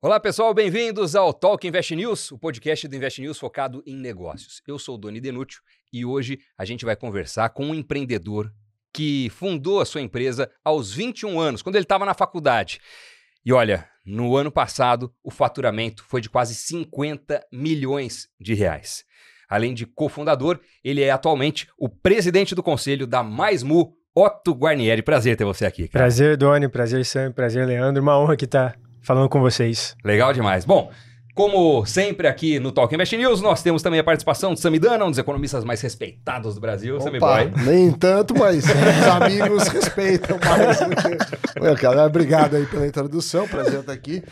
Olá pessoal, bem-vindos ao Talk Invest News, o podcast do Invest News focado em negócios. Eu sou o Doni Denúcio e hoje a gente vai conversar com um empreendedor que fundou a sua empresa aos 21 anos, quando ele estava na faculdade. E olha, no ano passado o faturamento foi de quase 50 milhões de reais. Além de cofundador, ele é atualmente o presidente do conselho da MaisMu, Otto Guarnieri. Prazer ter você aqui. Cara. Prazer, Doni. Prazer, Sam. Prazer, Leandro. Uma honra que tá falando com vocês. Legal demais. Bom, como sempre aqui no Talk Invest News, nós temos também a participação de Samidana, um dos economistas mais respeitados do Brasil. Opa, Boy. Nem tanto, mas os amigos respeitam mais. Meu, cara, obrigado aí pela introdução, prazer estar aqui.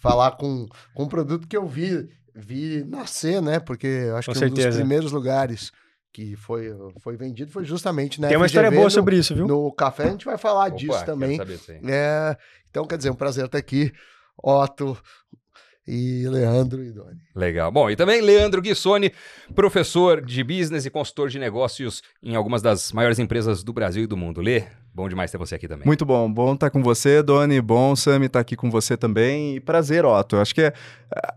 Falar com, com um produto que eu vi, vi nascer, né? Porque acho com que certeza. um dos primeiros lugares que foi, foi vendido foi justamente né Tem uma FGV história boa no, sobre isso, viu? No café a gente vai falar Opa, disso também. É, então, quer dizer, é um prazer estar aqui. Otto, e Leandro e Doni. Legal. Bom, e também Leandro Guissoni, professor de business e consultor de negócios em algumas das maiores empresas do Brasil e do mundo. Lê, bom demais ter você aqui também. Muito bom. Bom estar com você, Doni. Bom, Sami, estar aqui com você também. E prazer, Otto. Acho que é,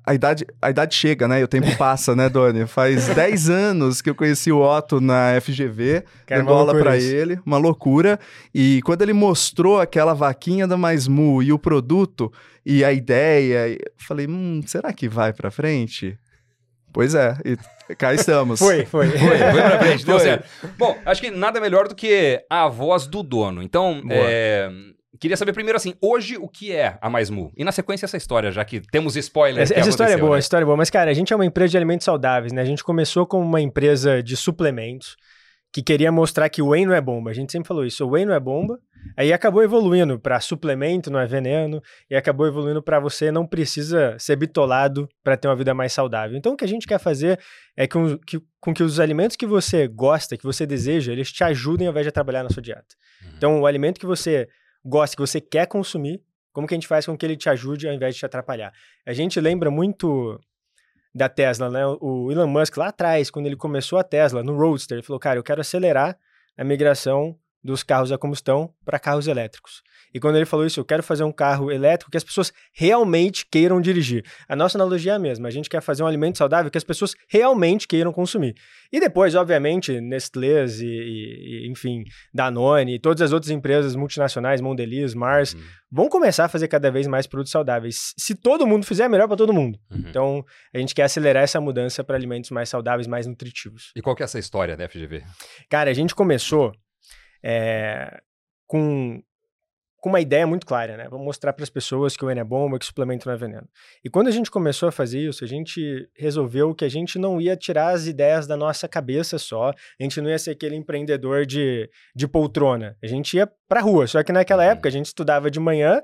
a, idade, a idade chega, né? E o tempo passa, né, Doni? Faz 10 anos que eu conheci o Otto na FGV, Cara, dando aula para ele. Uma loucura. E quando ele mostrou aquela vaquinha da Mais Mu e o produto e a ideia. Falei, hum, será que vai para frente? Pois é, e cá estamos. foi, foi. Foi, foi pra frente, deu certo. Bom, acho que nada melhor do que a voz do dono. Então, é, queria saber primeiro assim, hoje o que é a Mais Mu? E na sequência essa história, já que temos spoilers. Essa, essa história é boa, né? história é boa. Mas, cara, a gente é uma empresa de alimentos saudáveis, né? A gente começou como uma empresa de suplementos que queria mostrar que o whey não é bomba. A gente sempre falou isso, o whey não é bomba. Aí acabou evoluindo para suplemento, não é veneno, e acabou evoluindo para você não precisa ser bitolado para ter uma vida mais saudável. Então o que a gente quer fazer é com que, com que os alimentos que você gosta, que você deseja, eles te ajudem ao invés de trabalhar na sua dieta. Uhum. Então o alimento que você gosta, que você quer consumir, como que a gente faz com que ele te ajude ao invés de te atrapalhar? A gente lembra muito da Tesla, né? O Elon Musk lá atrás, quando ele começou a Tesla, no Roadster, ele falou, cara, eu quero acelerar a migração dos carros a combustão para carros elétricos. E quando ele falou isso, eu quero fazer um carro elétrico que as pessoas realmente queiram dirigir. A nossa analogia é a mesma. A gente quer fazer um alimento saudável que as pessoas realmente queiram consumir. E depois, obviamente, Nestlé e, e, enfim, Danone e todas as outras empresas multinacionais, Mondelez, Mars, uhum. vão começar a fazer cada vez mais produtos saudáveis. Se todo mundo fizer, é melhor para todo mundo. Uhum. Então, a gente quer acelerar essa mudança para alimentos mais saudáveis, mais nutritivos. E qual que é essa história da FGV? Cara, a gente começou é, com, com uma ideia muito clara, né? Vamos mostrar para as pessoas que o N é bomba, que o suplemento não é veneno. E quando a gente começou a fazer isso, a gente resolveu que a gente não ia tirar as ideias da nossa cabeça só, a gente não ia ser aquele empreendedor de, de poltrona, a gente ia para rua. Só que naquela uhum. época a gente estudava de manhã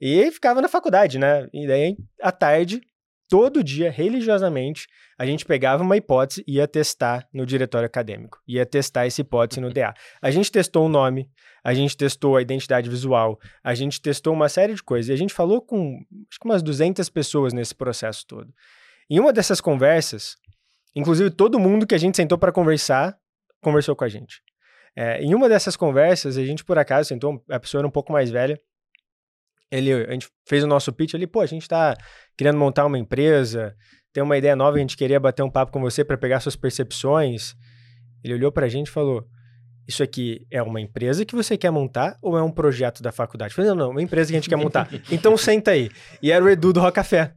e ficava na faculdade, né? E daí à tarde todo dia, religiosamente, a gente pegava uma hipótese e ia testar no diretório acadêmico. Ia testar essa hipótese no DA. A gente testou o nome, a gente testou a identidade visual, a gente testou uma série de coisas. E a gente falou com, acho que umas 200 pessoas nesse processo todo. Em uma dessas conversas, inclusive todo mundo que a gente sentou para conversar, conversou com a gente. É, em uma dessas conversas, a gente por acaso sentou, a pessoa era um pouco mais velha, ele, a gente fez o nosso pitch ali, pô, a gente está querendo montar uma empresa, tem uma ideia nova, a gente queria bater um papo com você para pegar suas percepções. Ele olhou para a gente e falou: Isso aqui é uma empresa que você quer montar ou é um projeto da faculdade? Eu falei: Não, não, uma empresa que a gente quer montar. então senta aí. E era o Edu do Rocafé.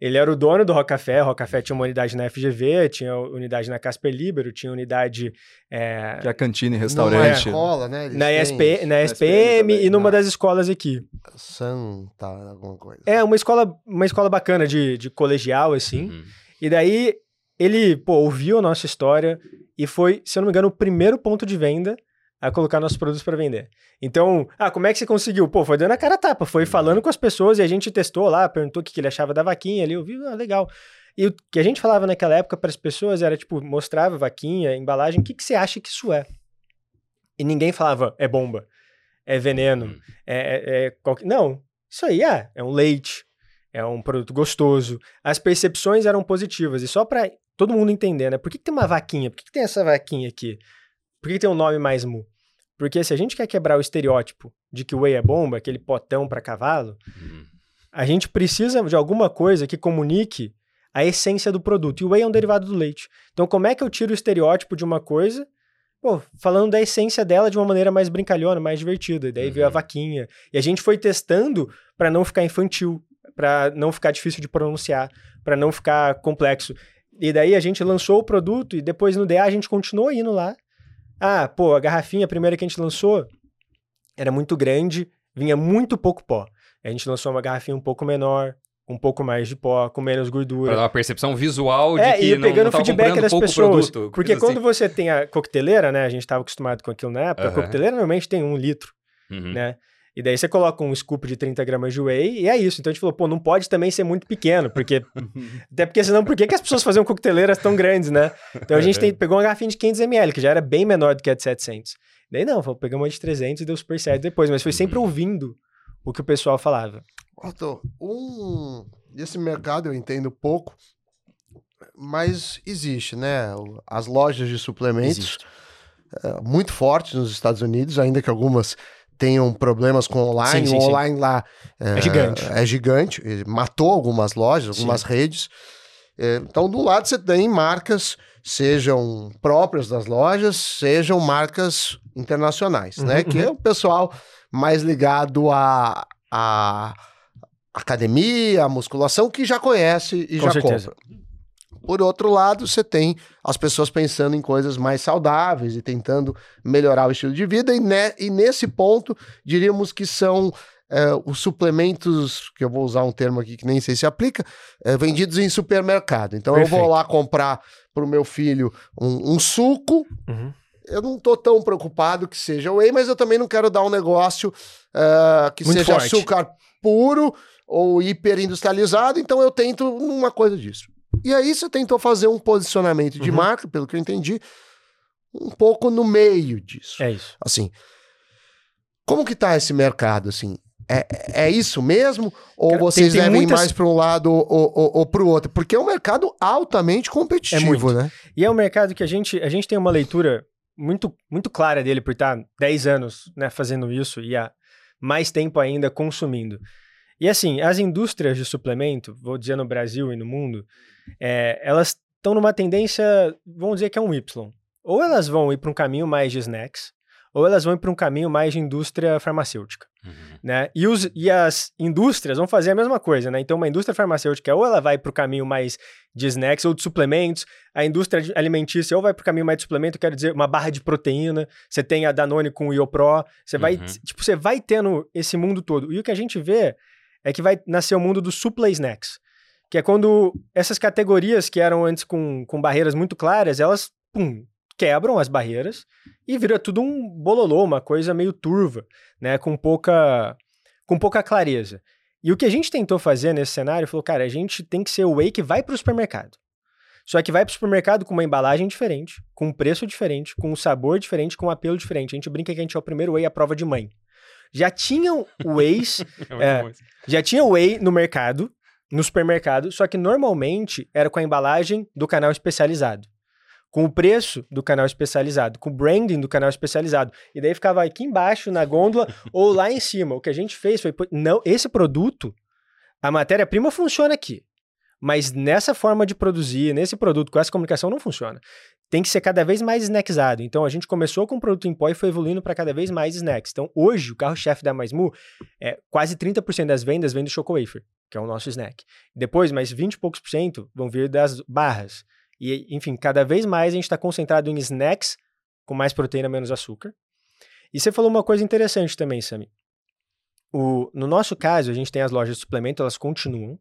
Ele era o dono do Rocafé. O Rocafé tinha uma unidade na FGV, tinha unidade na Casper Libero, tinha unidade. É... Que é a cantina e restaurante. Na escola, né? Na, SP, na SPM, e numa das escolas aqui. Santa, alguma coisa. É, uma escola, uma escola bacana de, de colegial, assim. Uhum. E daí ele, pô, ouviu a nossa história e foi, se eu não me engano, o primeiro ponto de venda a colocar nossos produtos para vender. Então, ah, como é que você conseguiu? Pô, foi dando a cara a tapa, foi falando com as pessoas e a gente testou lá, perguntou o que, que ele achava da vaquinha ali, eu vi, ah, legal. E o que a gente falava naquela época para as pessoas era, tipo, mostrava vaquinha, embalagem, o que, que você acha que isso é? E ninguém falava, é bomba, é veneno, uhum. é, é, é qualquer... Não, isso aí é, é um leite, é um produto gostoso. As percepções eram positivas. E só para todo mundo entender, né? Por que, que tem uma vaquinha? Por que, que tem essa vaquinha aqui? Por que tem um nome mais mu? Porque se a gente quer quebrar o estereótipo de que o whey é bomba, aquele potão para cavalo, uhum. a gente precisa de alguma coisa que comunique a essência do produto. E o whey é um derivado do leite. Então, como é que eu tiro o estereótipo de uma coisa, pô, falando da essência dela de uma maneira mais brincalhona, mais divertida? E daí Uhum. veio a vaquinha. E a gente foi testando para não ficar infantil, para não ficar difícil de pronunciar, para não ficar complexo. E daí a gente lançou o produto e depois no DA a gente continuou indo lá. Ah, pô, a garrafinha a primeira que a gente lançou era muito grande, vinha muito pouco pó. A gente lançou uma garrafinha um pouco menor, um pouco mais de pó, com menos gordura. Pra dar uma percepção visual de É, que e não, pegando não o tava feedback das pessoas. produto. Porque coisa quando você tem a coqueteleira, né? A gente estava acostumado com aquilo na época. Aham. A coqueteleira normalmente tem um litro, assim. Uhum. né? E daí você coloca um scoop de 30 gramas de whey e é isso. Então a gente falou, pô, não pode também ser muito pequeno, porque. até porque senão, por que, que as pessoas faziam coqueteleiras tão grandes, né? Então a gente tem- pegou uma garrafinha de 500ml, que já era bem menor do que a de 700. Daí não, falou, pegamos uma de 300 e deu super certo depois. Mas foi sempre ouvindo o que o pessoal falava. Otto, um... esse mercado eu entendo pouco, mas existe, né? O- As lojas de suplementos Existe. eh, muito fortes nos Estados Unidos, ainda que algumas tenham problemas com online. Sim, sim, o sim. online lá eh, É gigante. É gigante. Ele matou algumas lojas, Sim. algumas redes. Eh, Então, do lado você tem marcas, sejam próprias das lojas, sejam marcas internacionais, né? Uhum, Que é o pessoal mais ligado à, à academia, à musculação, que já conhece e Com já certeza. compra. Por outro lado, você tem as pessoas pensando em coisas mais saudáveis e tentando melhorar o estilo de vida, e, ne- e nesse ponto, diríamos que são é, os suplementos, que eu vou usar um termo aqui que nem sei se aplica, é, vendidos em supermercado. Então eu Perfeito. vou lá comprar para o meu filho um, um suco. Uhum. Eu não tô tão preocupado que seja whey, mas eu também não quero dar um negócio é, que Muito seja forte. açúcar puro ou hiperindustrializado, então eu tento uma coisa disso. E aí você tentou fazer um posicionamento de Uhum. marca, pelo que eu entendi, um pouco no meio disso. É isso. Assim, como que tá esse mercado, assim? É, é isso mesmo? Ou Cara, vocês tem- tem devem muitas- mais para um lado ou, ou, ou para o outro? Porque é um mercado altamente competitivo, muito. né? E é um mercado que a gente, a gente tem uma leitura muito, muito clara dele por estar 10 anos né, fazendo isso e há mais tempo ainda consumindo. E assim, as indústrias de suplemento, vou dizer no Brasil e no mundo, é, elas estão numa tendência, vamos dizer que é um Y. Ou elas vão ir para um caminho mais de snacks, ou elas vão ir para um caminho mais de indústria farmacêutica Uhum. né? E, os, e as indústrias vão fazer a mesma coisa, né? Então, uma indústria farmacêutica, ou ela vai para o caminho mais de snacks ou de suplementos, a indústria alimentícia ou vai para o caminho mais de suplemento, quero dizer, uma barra de proteína, você tem a Danone com o Iopro, você vai, Uhum. tipo, você vai tendo esse mundo todo. E o que a gente vê é que vai nascer o mundo dos supply snacks, que é quando essas categorias que eram antes com, com barreiras muito claras, elas, pum, quebram as barreiras e vira tudo um bololô, uma coisa meio turva, né, com pouca com pouca clareza. E o que a gente tentou fazer nesse cenário, falou, cara, a gente tem que ser o whey que vai para o supermercado. Só que vai para o supermercado com uma embalagem diferente, com um preço diferente, com um sabor diferente, com um apelo diferente. A gente brinca que a gente é o primeiro whey à prova de mãe. Já tinham wheys, É. já tinha whey no mercado, no supermercado, só que normalmente era com a embalagem do canal especializado. Com o preço do canal especializado, com o branding do canal especializado. E daí ficava aqui embaixo na gôndola ou lá em cima. O que a gente fez foi, não, esse produto, a matéria-prima funciona aqui. Mas nessa forma de produzir, nesse produto, com essa comunicação, não funciona. Tem que ser cada vez mais snackizado. Então a gente começou com o produto em pó e foi evoluindo para cada vez mais snacks. Então hoje, o carro-chefe da Maismu é quase 30% das vendas vem do Choco Wafer, que é o nosso snack. Depois, mais 20 e poucos por cento vão vir das barras. E, enfim, cada vez mais a gente está concentrado em snacks com mais proteína, menos açúcar. E você falou uma coisa interessante também, Sami. O, no nosso caso, a gente tem as lojas de suplemento, elas continuam.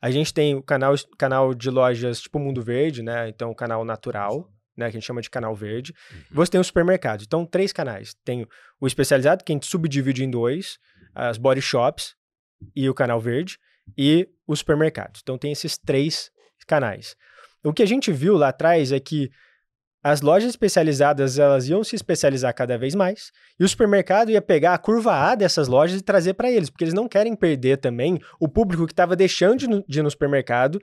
A gente tem o canal, canal de lojas tipo Mundo Verde, né? Então, o canal natural, né? Que a gente chama de canal verde. Você tem os supermercados. Então, três canais. Tem o especializado, que a gente subdivide em dois. As body shops e o canal verde. E os supermercados. Então, tem esses três canais. O que a gente viu lá atrás é que as lojas especializadas elas iam se especializar cada vez mais e o supermercado ia pegar a curva A dessas lojas e trazer para eles, porque eles não querem perder também o público que estava deixando de ir no supermercado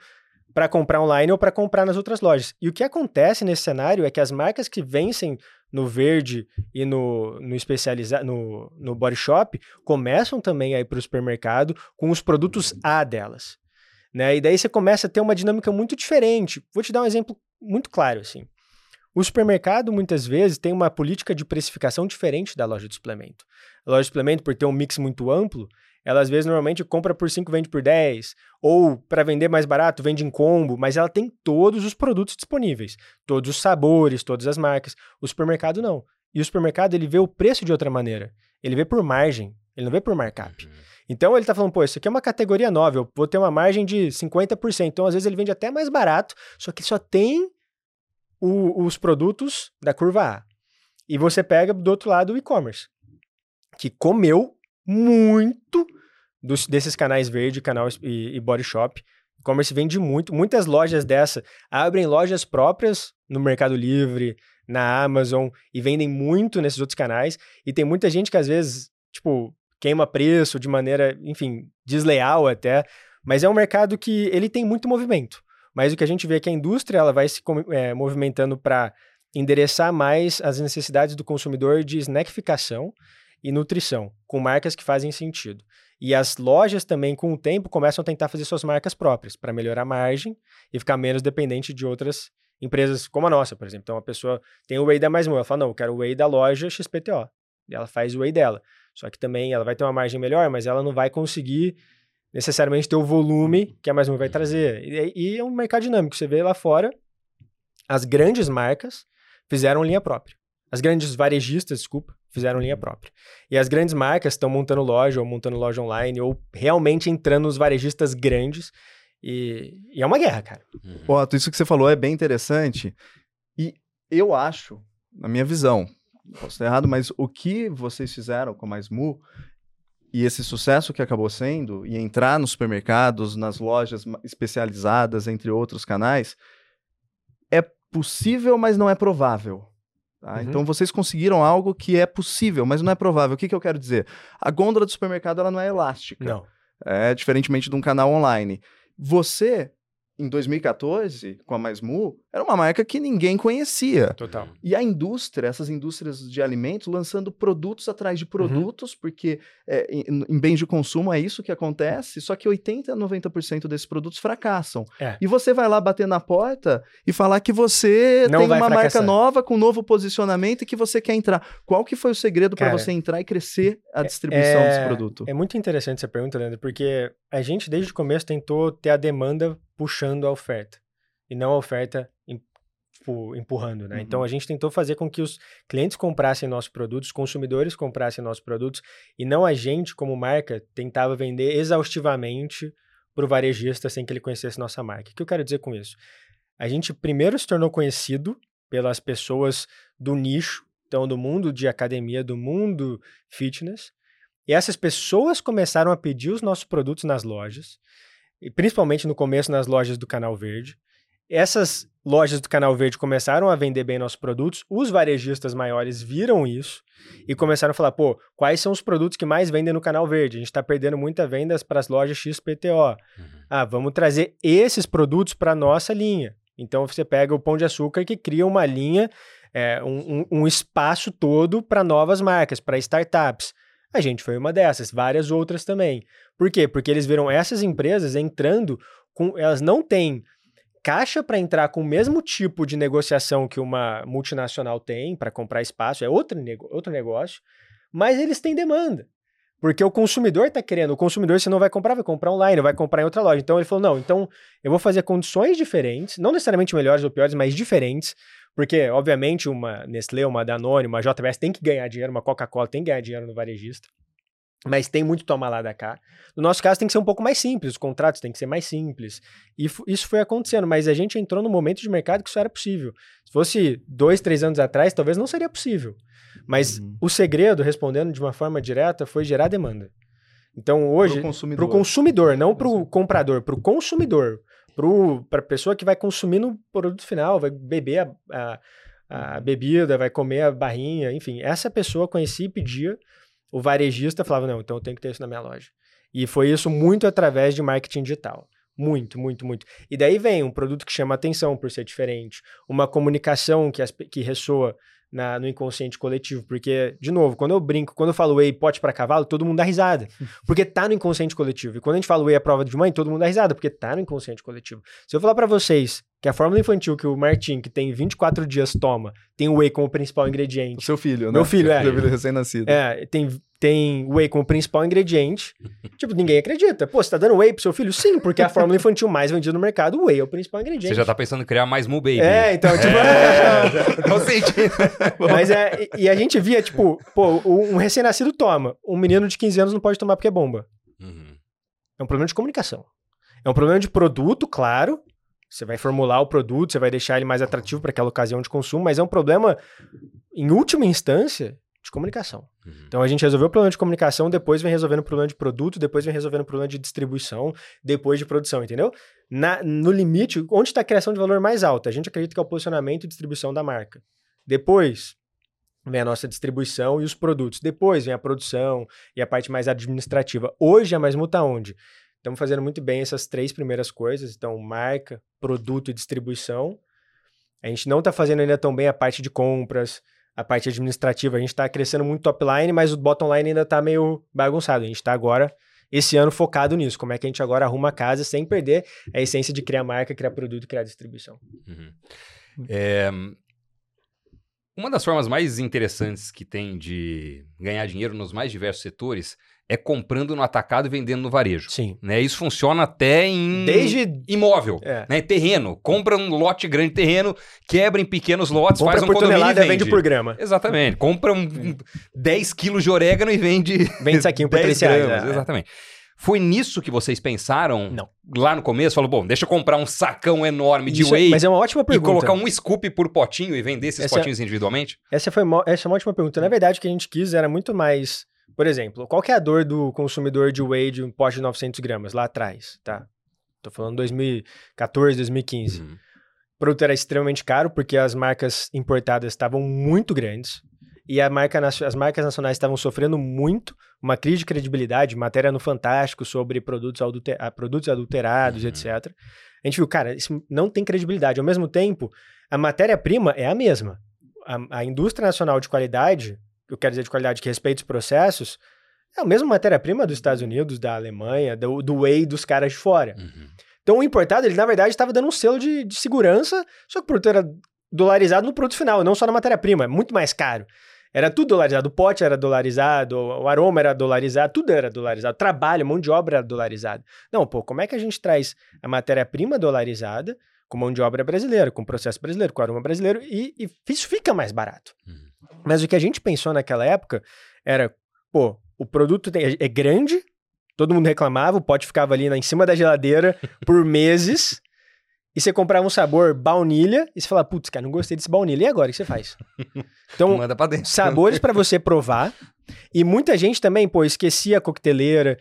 para comprar online ou para comprar nas outras lojas. E o que acontece nesse cenário é que as marcas que vencem no verde e no, no especializado no, no body shop começam também a ir para o supermercado com os produtos A delas. Né? E daí você começa a ter uma dinâmica muito diferente. Vou te dar um exemplo muito claro assim. O supermercado muitas vezes tem uma política de precificação diferente da loja de suplemento. A loja de suplemento, por ter um mix muito amplo, ela às vezes normalmente compra por 5, vende por 10, ou para vender mais barato, vende em combo, mas ela tem todos os produtos disponíveis, todos os sabores, todas as marcas. O supermercado não. E o supermercado ele vê o preço de outra maneira. Ele vê por margem, ele não vê por markup. Uhum. Então ele está falando, pô, isso aqui é uma categoria nova, eu vou ter uma margem de 50%. Então às vezes ele vende até mais barato, só que só tem o, os produtos da curva A. E você pega do outro lado o e-commerce, que comeu muito dos, desses canais verde, canal e, e body shop. E-commerce vende muito. Muitas lojas dessa abrem lojas próprias no Mercado Livre, na Amazon e vendem muito nesses outros canais. E tem muita gente que às vezes, tipo, queima preço de maneira, enfim, desleal até. Mas é um mercado que ele tem muito movimento. Mas o que a gente vê é que a indústria ela vai se é, movimentando para endereçar mais as necessidades do consumidor de snackificação e nutrição, com marcas que fazem sentido. E as lojas também, com o tempo, começam a tentar fazer suas marcas próprias para melhorar a margem e ficar menos dependente de outras empresas como a nossa, por exemplo. Então, a pessoa tem o whey da Mais ela fala, não, eu quero o whey da loja XPTO. E ela faz o whey dela. Só que também ela vai ter uma margem melhor, mas ela não vai conseguir necessariamente ter o volume que a Mais vai trazer. E, e é um mercado dinâmico. Você vê lá fora, as grandes marcas fizeram linha própria. As grandes varejistas, desculpa, fizeram linha própria. E as grandes marcas estão montando loja ou montando loja online ou realmente entrando nos varejistas grandes. E, e é uma guerra, cara. Uhum. Otto, isso que você falou é bem interessante. E eu acho, na minha visão, posso estar errado, mas o que vocês fizeram com a Mu e esse sucesso que acabou sendo, e entrar nos supermercados, nas lojas especializadas, entre outros canais, é possível, mas não é provável. Tá? Uhum. Então vocês conseguiram algo que é possível, mas não é provável. O que, que eu quero dizer? A gôndola do supermercado ela não é elástica. Não. É diferentemente de um canal online. Você em 2014, com a Mais Mu, era uma marca que ninguém conhecia. Total. E a indústria, essas indústrias de alimentos, lançando produtos atrás de uhum. produtos, uhum. porque é, em, em, bens de consumo é isso que acontece, só que 80% a 90% desses produtos fracassam. É. E você vai lá bater na porta e falar que você Não tem uma fracassar. marca nova, com um novo posicionamento e que você quer entrar. Qual que foi o segredo para você entrar e crescer a é, distribuição é, desse produto? É muito interessante essa pergunta, Leandro, porque a gente desde o começo tentou ter a demanda puxando a oferta e não a oferta empurrando, né? Então, uhum. Então a gente tentou fazer com que os clientes comprassem nossos produtos, os consumidores comprassem nossos produtos e não a gente como marca tentava vender exaustivamente para o varejista sem que ele conhecesse nossa marca. O que eu quero dizer com isso? A gente primeiro se tornou conhecido pelas pessoas do nicho, então do mundo de academia, do mundo fitness, e essas pessoas começaram a pedir os nossos produtos nas lojas e principalmente no começo nas lojas do Canal Verde. Essas lojas do Canal Verde começaram a vender bem nossos produtos, os varejistas maiores viram isso e começaram a falar: pô, quais são os produtos que mais vendem no Canal Verde? A gente está perdendo muitas vendas para as lojas XPTO. Uhum. Ah, vamos trazer esses produtos para nossa linha. Então você pega o Pão de Açúcar que cria uma linha, é, um, um, um espaço todo para novas marcas, para startups. A gente foi uma dessas, várias outras também. Por quê? Porque eles viram essas empresas entrando com. Elas não têm caixa para entrar com o mesmo tipo de negociação que uma multinacional tem para comprar espaço, é outro, outro negócio, mas eles têm demanda. Porque o consumidor está querendo, o consumidor você não vai comprar, vai comprar online, vai comprar em outra loja. Então ele falou: não, então eu vou fazer condições diferentes, não necessariamente melhores ou piores, mas diferentes, porque, obviamente, uma Nestlé, uma Danone, uma JBS tem que ganhar dinheiro, uma Coca-Cola tem que ganhar dinheiro no varejista. Mas tem muito toma lá da cá. No nosso caso, tem que ser um pouco mais simples, os contratos têm que ser mais simples. E isso foi acontecendo, mas a gente entrou no momento de mercado que isso era possível. Se fosse dois, três anos atrás, talvez não seria possível. Mas uhum. o segredo, respondendo de uma forma direta, foi gerar demanda. Então hoje, para o consumidor, não para o comprador, para o consumidor para a pessoa que vai consumir no produto final, vai beber a, a, a, bebida, vai comer a barrinha, enfim. Essa pessoa conhecia e pedia, o varejista falava, não, então eu tenho que ter isso na minha loja. E foi isso muito através de marketing digital. Muito, muito, muito. E daí vem um produto que chama atenção por ser diferente, uma comunicação que, as, que ressoa na, no inconsciente coletivo. Porque, de novo, quando eu brinco, quando eu falo whey pote para cavalo, todo mundo dá risada. Porque tá no inconsciente coletivo. E quando a gente fala whey é prova de mãe, todo mundo dá risada, porque tá no inconsciente coletivo. Se eu falar para vocês que a fórmula infantil que o Martin, que tem 24 dias, toma, tem o whey como principal O ingrediente. seu filho, né? Meu filho, é. Seu filho recém-nascido. É, tem, tem whey como principal ingrediente. tipo, ninguém acredita. Pô, você tá dando whey pro seu filho? Sim, porque é a fórmula infantil mais vendida no mercado, o whey é o principal ingrediente. Você já tá pensando em criar mais Moo Baby. É, então, tipo. Tô sentindo. Mas é. E e a gente via, tipo, pô, um recém-nascido toma. Um menino de 15 anos não pode tomar porque é bomba. Uhum. É um problema de comunicação. É um problema de produto, claro. Você vai formular o produto, você vai deixar ele mais atrativo para aquela ocasião de consumo, mas é um problema, em última instância, de comunicação. Uhum. Então a gente resolveu o problema de comunicação, depois vem resolvendo o problema de produto, depois vem resolvendo o problema de distribuição, depois de produção, entendeu? Na- no limite, onde está a criação de valor mais alta? A gente acredita que é o posicionamento e distribuição da marca. Depois vem a nossa distribuição e os produtos. Depois vem a produção e a parte mais administrativa. Hoje a Mais Muta onde? Estamos fazendo muito bem essas três primeiras coisas. Então, marca, produto e distribuição. A gente não está fazendo ainda tão bem a parte de compras, a parte administrativa. A gente está crescendo muito top line, mas o bottom line ainda está meio bagunçado. A gente está agora, esse ano, focado nisso. Como é que a gente agora arruma a casa sem perder a essência de criar marca, criar produto criar distribuição. Uhum. É, uma das formas mais interessantes que tem de ganhar dinheiro nos mais diversos setores é comprando no atacado e vendendo no varejo. Sim. Né? Isso funciona até em Desde. imóvel. É. Né? Terreno. Compra um lote grande de terreno, quebra em pequenos lotes, Compra faz um por condomínio tonelada e e vende. vende por grama. Exatamente. Compra um, um 10 quilos de orégano e vende Vende saquinho por 10 3 reais. gramas. é. Exatamente. Foi nisso que vocês pensaram Não. lá no começo? Falou, bom, deixa eu comprar um sacão enorme de Isso é- whey mas é uma ótima e pergunta. colocar um scoop por potinho e vender esses Essa potinhos individualmente? Essa, foi mo- essa é uma ótima pergunta. Na verdade, o que a gente quis era muito mais. Por exemplo, qual que é a dor do consumidor de whey de um pote de 900 gramas lá atrás, tá? Tô falando 2014, 2015. Uhum. O produto era extremamente caro porque as marcas importadas estavam muito grandes e marca, as marcas nacionais estavam sofrendo muito, uma crise de credibilidade, matéria no Fantástico sobre produtos, adulte- ah, produtos adulterados, Uhum. etc. A gente viu, cara, isso não tem credibilidade. Ao mesmo tempo, a matéria-prima é a mesma. A, a indústria nacional de qualidade, eu quero dizer de qualidade que respeita os processos, é a mesma matéria-prima dos Estados Unidos, da Alemanha, do, do whey dos caras de fora. Uhum. Então o importado, ele na verdade estava dando um selo de, de segurança, só que o produto era dolarizado no produto final, não só na matéria-prima, é muito mais caro. Era tudo dolarizado, o pote era dolarizado, o aroma era dolarizado, tudo era dolarizado, o trabalho, mão de obra era dolarizado. Não, pô, como é que a gente traz a matéria-prima dolarizada com mão de obra brasileira, com processo brasileiro, com aroma brasileiro e, e isso fica mais barato. Uhum. Mas o que a gente pensou naquela época era, pô, o produto tem- é grande, todo mundo reclamava, o pote ficava ali na- em cima da geladeira por meses, e você comprava um sabor baunilha, e você falava, putz, cara, não gostei desse baunilha, e agora, o que você faz? Então, Manda pra dentro. sabores para você provar, e muita gente também, pô, esquecia a coqueteleira,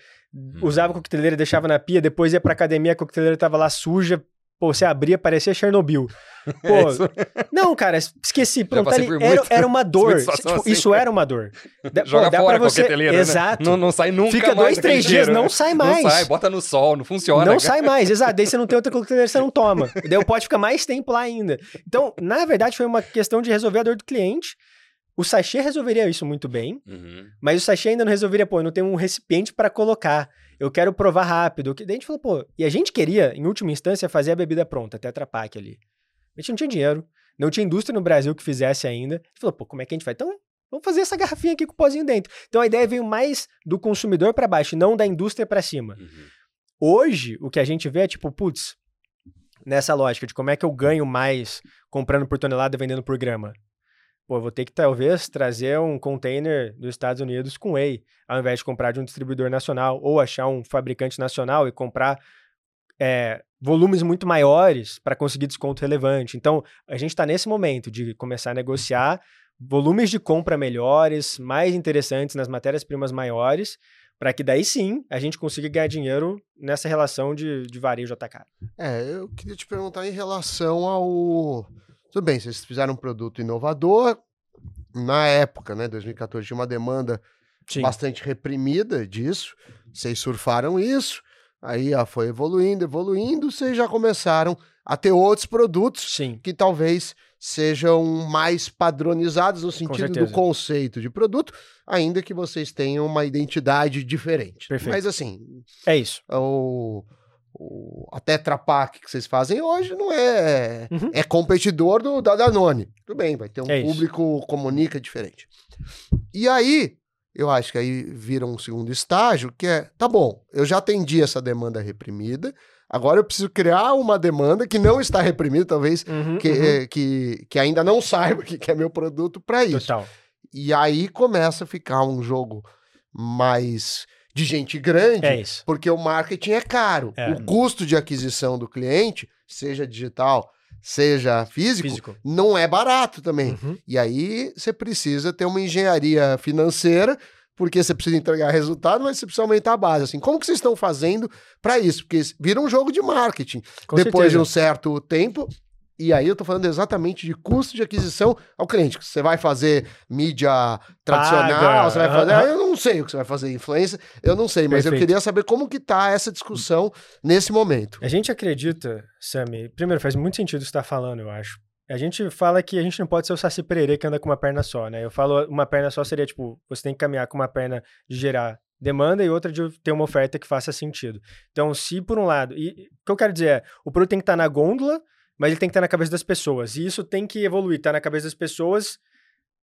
usava a coqueteleira, deixava na pia, depois ia pra academia, a coqueteleira tava lá suja, pô, você abria, parecia Chernobyl. Pô, É isso. não, cara, esqueci. Pronto, ali, era, era uma dor. Tipo, assim. Isso era uma dor. Pô, Joga dá fora você... coqueteleira, né? Exato. Não, não sai nunca Fica mais dois, três dias, cheiro. não sai mais. Não sai, bota no sol, não funciona. Não cara. sai mais, exato. Daí você não tem outra coqueteleira, você não toma. Daí o pote fica mais tempo lá ainda. Então, na verdade, foi uma questão de resolver a dor do cliente. O sachê resolveria isso muito bem, Uhum. mas o sachê ainda não resolveria, pô, eu não tenho um recipiente para colocar. Eu quero provar rápido. Daí a gente falou, pô, e a gente queria, em última instância, fazer a bebida pronta, Tetra Pak ali. A gente não tinha dinheiro, não tinha indústria no Brasil que fizesse ainda. A gente falou, pô, como é que a gente vai? Então, vamos fazer essa garrafinha aqui com o pozinho dentro. Então a ideia veio mais do consumidor para baixo, não da indústria para cima. Uhum. Hoje, o que a gente vê é tipo, putz, nessa lógica de como é que eu ganho mais comprando por tonelada e vendendo por grama. Pô, vou ter que talvez trazer um container dos Estados Unidos com whey, ao invés de comprar de um distribuidor nacional, ou achar um fabricante nacional e comprar é, volumes muito maiores para conseguir desconto relevante. Então, a gente está nesse momento de começar a negociar volumes de compra melhores, mais interessantes nas matérias-primas maiores, para que daí sim a gente consiga ganhar dinheiro nessa relação de, de varejo atacado. É, eu queria te perguntar em relação ao. Tudo bem, vocês fizeram um produto inovador. Na época, né, 2014, tinha uma demanda Sim. bastante reprimida disso. Vocês surfaram isso. Aí ó, foi evoluindo, evoluindo, vocês já começaram a ter outros produtos Sim. que talvez sejam mais padronizados no sentido do conceito de produto, ainda que vocês tenham uma identidade diferente. Perfeito. Mas assim, É isso. o, o a Tetra Pak que vocês fazem hoje não é Uhum. é competidor do da Danone. Tudo bem, vai ter um É isso. público comunica diferente. E aí, eu acho que aí vira um segundo estágio, que é, tá bom, eu já atendi essa demanda reprimida, agora eu preciso criar uma demanda que não está reprimida, talvez Uhum, que, uhum. que, que ainda não saiba que que é meu produto para isso. Total. E aí começa a ficar um jogo mais de gente grande, É porque o marketing é caro. É. O custo de aquisição do cliente, seja digital, seja físico, Físico. não é barato também. Uhum. E aí você precisa ter uma engenharia financeira, porque você precisa entregar resultado, mas você precisa aumentar a base. Assim, como que vocês estão fazendo para isso? Porque vira um jogo de marketing. Com Depois de certeza. um certo tempo, e aí eu tô falando exatamente de custo de aquisição ao cliente. Você vai fazer mídia tradicional, Paga, você vai fazer. eu não sei o que você vai fazer, influência, eu não sei, mas eu Perfeito. queria saber como que tá essa discussão nesse momento. A gente acredita, Sami, primeiro, faz muito sentido você está falando, eu acho. A gente fala que a gente não pode ser o Saci Pererê que anda com uma perna só, né? Eu falo uma perna só seria, tipo, você tem que caminhar com uma perna de gerar demanda e outra de ter uma oferta que faça sentido. Então, se por um lado... E o que eu quero dizer é, o produto tem que estar na gôndola, mas ele tem que estar na cabeça das pessoas. E isso tem que evoluir, tá na cabeça das pessoas...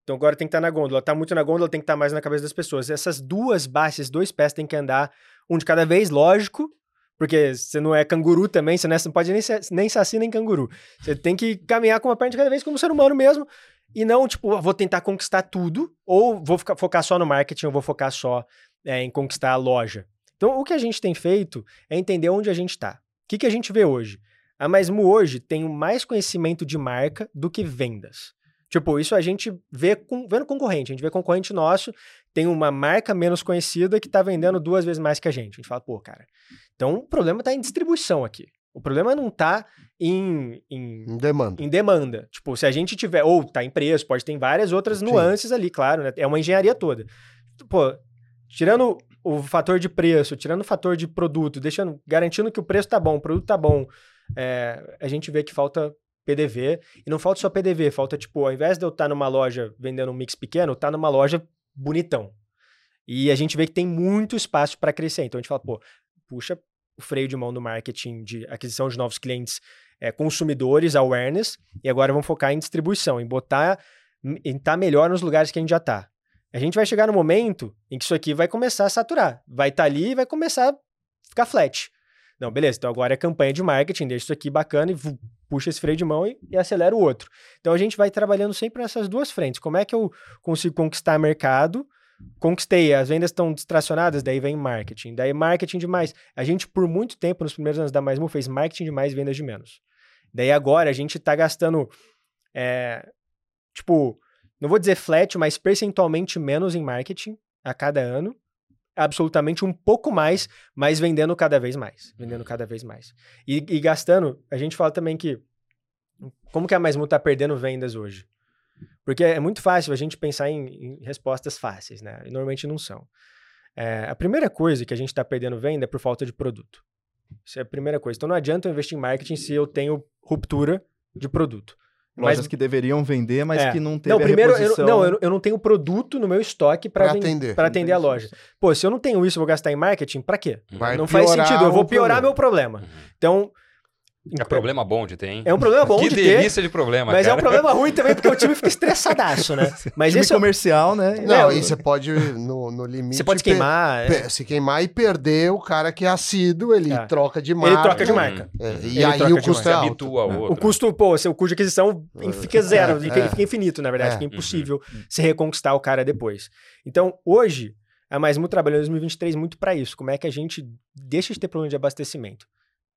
Então agora tem que estar na gôndola. Tá muito na gôndola, tem que estar mais na cabeça das pessoas. Essas duas bases, dois pés têm que andar um de cada vez, lógico, porque você não é canguru também, você não, é- pode nem nem saci nem canguru. Você tem que caminhar com uma perna de cada vez como ser humano mesmo. E não, tipo, ah, vou tentar conquistar tudo, ou vou ficar- focar só no marketing, ou vou focar só é, em conquistar a loja. Então, o que a gente tem feito é entender onde a gente está. O que, que a gente vê hoje? A Maismu hoje tem mais conhecimento de marca do que vendas. Tipo, isso a gente vê com, vendo concorrente. A gente vê concorrente nosso, tem uma marca menos conhecida que tá vendendo duas vezes mais que a gente. A gente fala, pô, cara. Então o problema tá em distribuição aqui. O problema não tá em, em, Em demanda. em demanda. Tipo, se a gente tiver. Ou tá em preço, pode ter várias outras Sim. nuances ali, claro, né? É uma engenharia toda. Pô, tirando o fator de preço, tirando o fator de produto, deixando, garantindo que o preço tá bom, o produto tá bom, é, a gente vê que falta PDV. E não falta só PDV, falta, tipo, ao invés de eu estar numa loja vendendo um mix pequeno, tá numa loja bonitão. E a gente vê que tem muito espaço para crescer. Então a gente fala, pô, puxa o freio de mão do marketing de aquisição de novos clientes, é, consumidores, awareness, e agora vamos focar em distribuição, em botar, em estar melhor nos lugares que a gente já tá. A gente vai chegar no momento em que isso aqui vai começar a saturar. Vai estar ali e vai começar a ficar flat. Não, beleza, então agora é campanha de marketing, deixa isso aqui bacana e puxa esse freio de mão e, e acelera o outro. Então a gente vai trabalhando sempre nessas duas frentes. Como é que eu consigo conquistar mercado? Conquistei, as vendas estão distracionadas, daí vem marketing. Daí marketing demais. A gente, por muito tempo, nos primeiros anos da Mais Mu, fez marketing de mais e vendas de menos. Daí agora a gente tá gastando, é, tipo, não vou dizer flat, mas percentualmente menos em marketing a cada ano. Absolutamente um pouco mais, mas vendendo cada vez mais. Vendendo cada vez mais. E, e gastando, a gente fala também que. Como que a Mais tá perdendo vendas hoje? Porque é muito fácil a gente pensar em, em respostas fáceis, né? E normalmente não são. É, a primeira coisa que a gente está perdendo venda é por falta de produto. Isso é a primeira coisa. Então não adianta eu investir em marketing se eu tenho ruptura de produto. Lojas Mas- que deveriam vender, mas É. que não teve Não, a primeiro, eu, reposição. não, eu, eu não tenho produto no meu estoque para Pra atender, atender. pra atender a loja. Pô, se eu não tenho isso, eu vou gastar em marketing, para quê? Vai não faz sentido, eu vou piorar problema. meu problema. Uhum. Então, É problema bom de ter, hein? é um problema bom que de ter, delícia de problema, mas é cara. um problema ruim também porque o time fica estressadaço, né? Mas Time esse é comercial, né? Não, É, e você pode, no, no limite. você pode per- queimar, é. se queimar e perder o cara que é assíduo, ele É. troca de marca. ele troca de marca. É, e Ele aí o custo é alto. habitua ao outro. O custo, pô, seu custo de aquisição fica zero, É, fica, é. fica infinito, na verdade, É. fica impossível se reconquistar o cara depois. Então, hoje, a Maismu trabalhou em 2023 muito para isso. Como é que a gente deixa de ter problema de abastecimento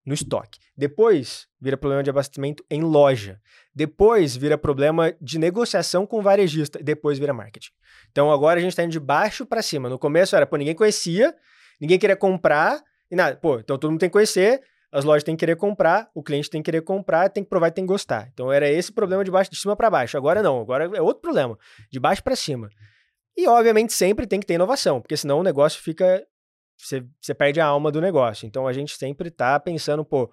no estoque? Depois, vira problema de abastecimento em loja. Depois, vira problema de negociação com varejista. Depois, vira marketing. Então, agora a gente tá indo de baixo para cima. No começo era, pô, ninguém conhecia, ninguém queria comprar, e nada. Pô, então todo mundo tem que conhecer, as lojas têm que querer comprar, o cliente tem que querer comprar, tem que provar e tem que gostar. Então era esse problema de baixo de cima para baixo. Agora não, agora é outro problema, de baixo para cima. E obviamente sempre tem que ter inovação, porque senão o negócio fica você, você perde a alma do negócio. Então a gente sempre tá pensando, pô,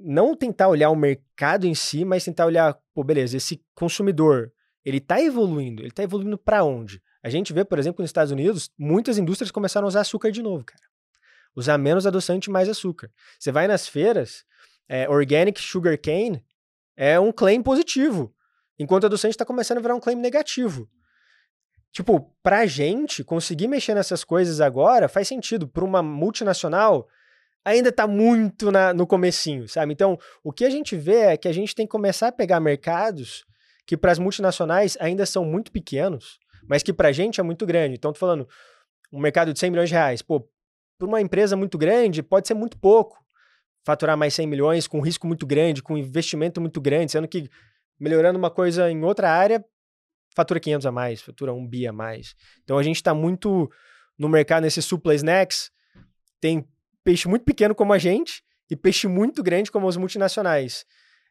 não tentar olhar o mercado em si, mas tentar olhar, pô, beleza, esse consumidor, ele tá evoluindo, ele tá evoluindo para onde? A gente vê, por exemplo, nos Estados Unidos, muitas indústrias começaram a usar açúcar de novo, cara. Usar menos adoçante mais açúcar. Você vai nas feiras, é, organic sugar cane é um claim positivo, enquanto adoçante está começando a virar um claim negativo. Tipo, pra gente conseguir mexer nessas coisas agora faz sentido. Para uma multinacional, ainda tá muito na, no comecinho, sabe? Então, o que a gente vê é que a gente tem que começar a pegar mercados que para as multinacionais ainda são muito pequenos, mas que pra gente é muito grande. Então, tô falando, um mercado de 100 milhões de reais. Pô, para uma empresa muito grande, pode ser muito pouco. Faturar mais 100 milhões com risco muito grande, com investimento muito grande, sendo que melhorando uma coisa em outra área, fatura 500 a mais, fatura 1 bi a mais. Então a gente está muito no mercado nesses supla snacks. Tem peixe muito pequeno como a gente e peixe muito grande como os multinacionais.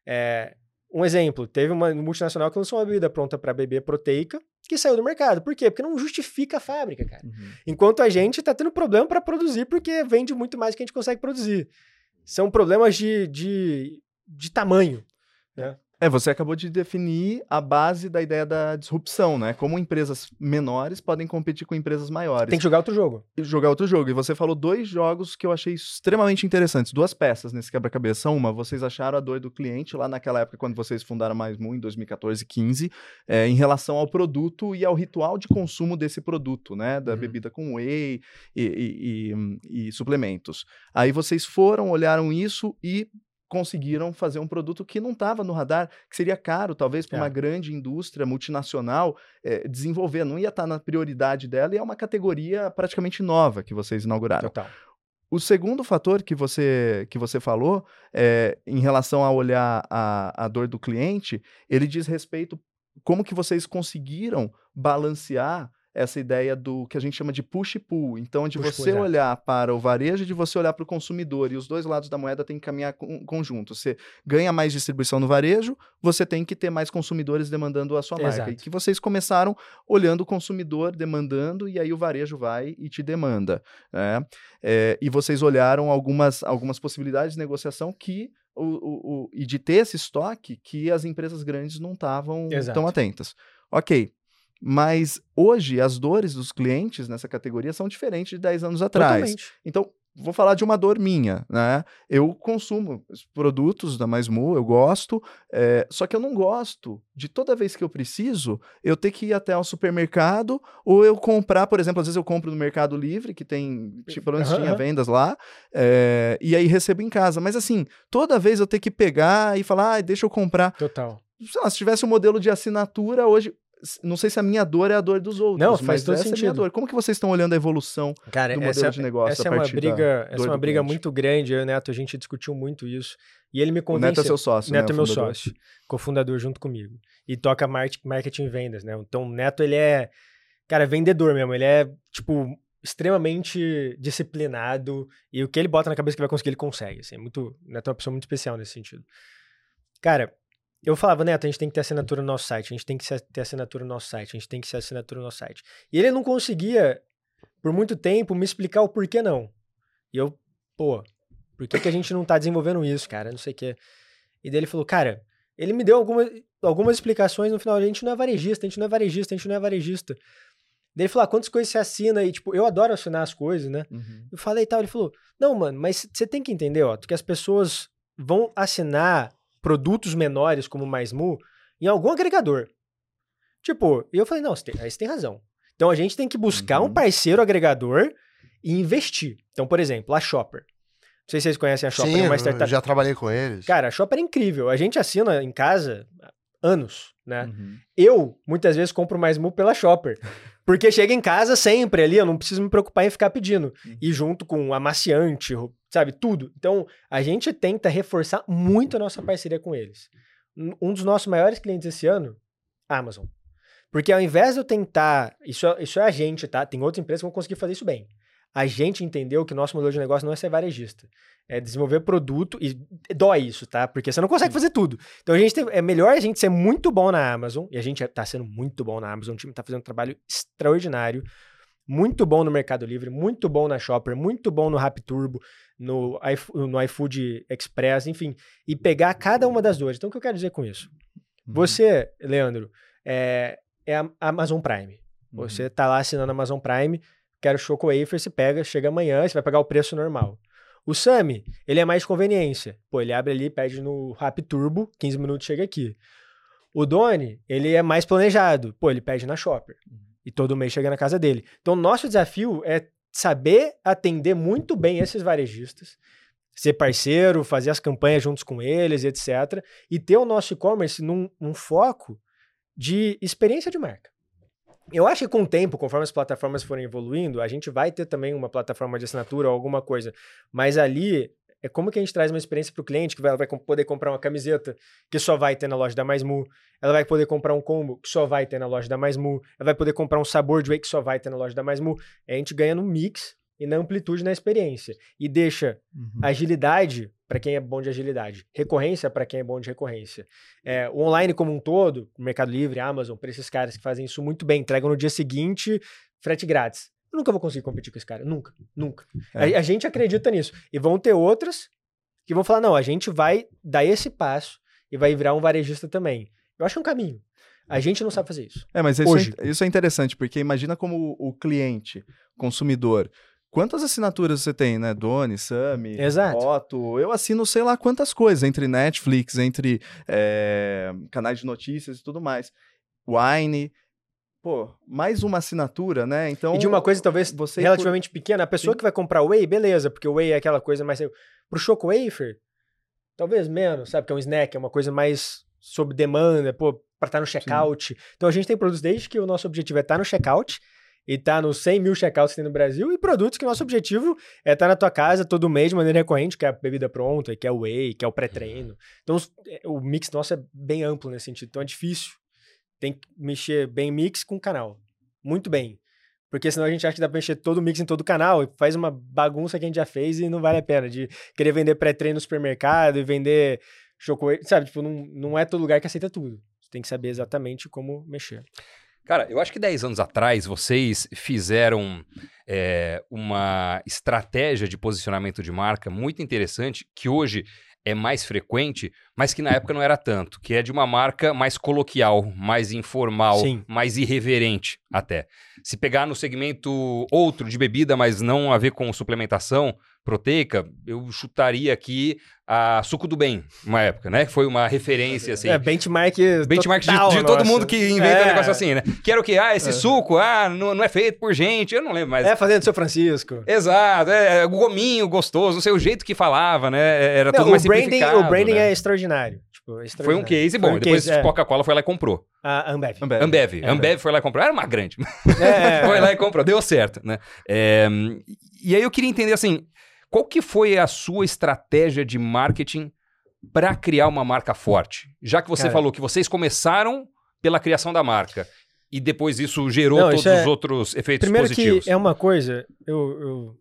É, um exemplo, teve uma multinacional que lançou uma bebida pronta para beber proteica que saiu do mercado. Por quê? Porque não justifica a fábrica, cara. Uhum. Enquanto a gente está tendo problema para produzir porque vende muito mais que a gente consegue produzir. São problemas de, de, de tamanho. Né? É, você acabou de definir a base da ideia da disrupção, né? Como empresas menores podem competir com empresas maiores. Tem que jogar outro jogo. E jogar outro jogo. E você falou dois jogos que eu achei extremamente interessantes, duas peças nesse quebra-cabeça. Uma, vocês acharam a dor do cliente lá naquela época quando vocês fundaram Mais Mu, em 2014 15, é, em relação ao produto e ao ritual de consumo desse produto, né? Da uhum. bebida com whey e, e, e, e suplementos. Aí vocês foram, olharam isso e conseguiram fazer um produto que não estava no radar, que seria caro, talvez, para é. uma grande indústria multinacional é, desenvolver, não ia estar tá na prioridade dela, e é uma categoria praticamente nova que vocês inauguraram. Total. O segundo fator que você, que você falou, é, em relação a olhar a, a dor do cliente, ele diz respeito como que vocês conseguiram balancear essa ideia do que a gente chama de push e pull. Então, de push você pull, olhar para o varejo e de você olhar para o consumidor. E os dois lados da moeda têm que caminhar com, conjunto. Você ganha mais distribuição no varejo, você tem que ter mais consumidores demandando a sua marca. Exato. E que vocês começaram olhando o consumidor demandando, e aí o varejo vai e te demanda. Né? É, e vocês olharam algumas, algumas possibilidades de negociação que o, o, o, e de ter esse estoque que as empresas grandes não estavam tão atentas. Ok, mas hoje as dores dos clientes nessa categoria são diferentes de 10 anos atrás. Totalmente. Então, vou falar de uma dor minha, né? Eu consumo produtos da Mais Mu, eu gosto, é, só que eu não gosto de toda vez que eu preciso, eu ter que ir até o supermercado ou eu comprar, por exemplo, às vezes eu compro no Mercado Livre, que tem, tipo, pelo menos uhum. tinha vendas lá, é, e aí recebo em casa. Mas assim, toda vez eu ter que pegar e falar, ah, deixa eu comprar. Total. Lá, se tivesse um modelo de assinatura, hoje não sei se a minha dor é a dor dos outros. Não, faz todo essa sentido. É a minha dor. Como que vocês estão olhando a evolução Cara, do modelo essa, de negócio essa é uma briga, essa é uma briga muito grande. Eu e o Neto, a gente discutiu muito isso. E ele me convenceu. O Neto é seu sócio, o Neto né, é meu sócio, cofundador junto comigo. E toca marketing e vendas, né? Então, o Neto, ele é, cara, vendedor mesmo. Ele é, tipo, extremamente disciplinado. E o que ele bota na cabeça que vai conseguir, ele consegue. Assim, é muito, o Neto é uma pessoa muito especial nesse sentido. Cara, eu falava, Neto, a gente tem que ter assinatura no nosso site, a gente tem que ter assinatura no nosso site, a gente tem que ter assinatura no nosso site. E ele não conseguia, por muito tempo, me explicar o porquê não. E eu, pô, por que, que a gente não tá desenvolvendo isso, cara? Não sei o quê. E daí ele falou, cara, ele me deu alguma, algumas explicações no final, a gente não é varejista, a gente não é varejista, a gente não é varejista. Daí ele falou, ah, quantas coisas você assina? E, tipo, eu adoro assinar as coisas, né? Uhum. Eu falei e tal, ele falou, não, mano, mas você tem que entender, ó, que as pessoas vão assinar produtos menores como Mais Mu em algum agregador. Tipo, e eu falei, não, você tem, aí você tem razão. Então a gente tem que buscar uhum. um parceiro agregador e investir. Então, por exemplo, a Shopper. Não sei se vocês conhecem a Shopper, Sim, é uma startup. já trabalhei com eles. Cara, a Shopper é incrível. A gente assina em casa anos, né? Uhum. Eu, muitas vezes, compro mais mu pela Shopper. Porque chega em casa sempre ali, eu não preciso me preocupar em ficar pedindo. Uhum. E junto com amaciante, sabe, tudo. Então, a gente tenta reforçar muito a nossa parceria com eles. Um dos nossos maiores clientes esse ano, Amazon. Porque ao invés de eu tentar, isso, é, isso é a gente, tá? Tem outras empresas que vão conseguir fazer isso bem. A gente entendeu que o nosso modelo de negócio não é ser varejista é desenvolver produto e dói isso, tá? Porque você não consegue fazer tudo. Então a gente tem, é melhor a gente ser muito bom na Amazon, e a gente tá sendo muito bom na Amazon, o time tá fazendo um trabalho extraordinário. muito bom no Mercado Livre, muito bom na Shopper, muito bom no Turbo, no, no iFood Express, enfim, e pegar cada uma das duas. Então, o que eu quero dizer com isso? Uhum. Você, Leandro, é, é a Amazon Prime. Uhum. Você tá lá assinando a Amazon Prime, quero Choco Wafer, você pega, chega amanhã, você vai pagar o preço normal. O Sami, ele é mais conveniência. Pô, ele abre ali, pede no Rap Turbo, 15 minutos chega aqui. O Doni, ele é mais planejado. Pô, ele pede na Shopper. E todo mês chega na casa dele. Então, nosso desafio é saber atender muito bem esses varejistas, ser parceiro, fazer as campanhas juntos com eles, etc. E ter o nosso e-commerce num, num foco de experiência de marca. Eu acho que com o tempo, conforme as plataformas forem evoluindo, a gente vai ter também uma plataforma de assinatura ou alguma coisa. Mas ali é como que a gente traz uma experiência para o cliente que vai, vai poder comprar uma camiseta que só vai ter na loja da Mais Mu, ela vai poder comprar um combo que só vai ter na loja da Mais Mu, ela vai poder comprar um sabor de whey que só vai ter na loja da Mais Mu. A gente ganha no mix e na amplitude na experiência e deixa uhum. agilidade para quem é bom de agilidade, recorrência para quem é bom de recorrência. É, o online como um todo, Mercado Livre, Amazon, para esses caras que fazem isso muito bem, entregam no dia seguinte, frete grátis. Eu nunca vou conseguir competir com esse cara. Nunca. Nunca. É. A, a, gente acredita nisso. E vão ter outras que vão falar: não, a gente vai dar esse passo e vai virar um varejista também. Eu acho é um caminho. A gente não sabe fazer isso. É, mas isso, Hoje. É, isso é interessante, porque imagina como o cliente, consumidor, Quantas assinaturas você tem, né? Doni, Sami, Exato. Otto. Eu assino sei lá quantas coisas, entre Netflix, entre é, canais de notícias e tudo mais. Wine pô, mais uma assinatura, né? Então. E de uma coisa talvez você relativamente por... pequena, a pessoa Sim. que vai comprar Whey, beleza, porque o Whey é aquela coisa mais. Pro Choco Wafer, talvez menos, sabe? Que é um snack, é uma coisa mais sob demanda, pô, pra estar tá no checkout. Sim. Então a gente tem produtos desde que o nosso objetivo é estar tá no checkout e tá nos 100 mil checkouts que tem no Brasil, e produtos que o nosso objetivo é estar tá na tua casa todo mês de maneira recorrente, que é a bebida pronta, que é o whey, que é o pré-treino. Então, é, o mix nosso é bem amplo nesse sentido, então é difícil tem que mexer bem mix com canal. Muito bem. Porque senão a gente acha que dá pra mexer todo o mix em todo o canal e faz uma bagunça que a gente já fez e não vale a pena. De querer vender pré-treino no supermercado e vender chocolate, sabe? Tipo, não, não é todo lugar que aceita tudo. Você tem que saber exatamente como mexer. Cara, eu acho que 10 anos atrás vocês fizeram é, uma estratégia de posicionamento de marca muito interessante que hoje é mais frequente, mas que na época não era tanto, que é de uma marca mais coloquial, mais informal, Sim. mais irreverente até. Se pegar no segmento outro de bebida, mas não a ver com suplementação proteica, eu chutaria aqui a Suco do Bem, uma época, né? Que foi uma referência, assim. É, benchmark Benchmark total, de, de todo mundo que inventa é. um negócio assim, né? Que era o que? Ah, esse é. suco, ah, não, não é feito por gente, eu não lembro mais. É, fazendo seu Francisco. Exato, é, o gominho gostoso, não sei, o jeito que falava, né? É, era não, tudo mais branding, simplificado. O branding né? é extraordinário. Tipo, extraordinário. Foi um case bom, um depois case, é. Coca-Cola foi lá e comprou. A Ambev. Ambev. Ambev. É, Ambev foi lá e comprou. Era uma grande. É, foi lá e comprou. Deu certo, né? É, e aí eu queria entender, assim, qual que foi a sua estratégia de marketing para criar uma marca forte? Já que você Cara, falou que vocês começaram pela criação da marca e depois isso gerou não, todos isso é... os outros efeitos Primeiro positivos. que é uma coisa, eu, eu...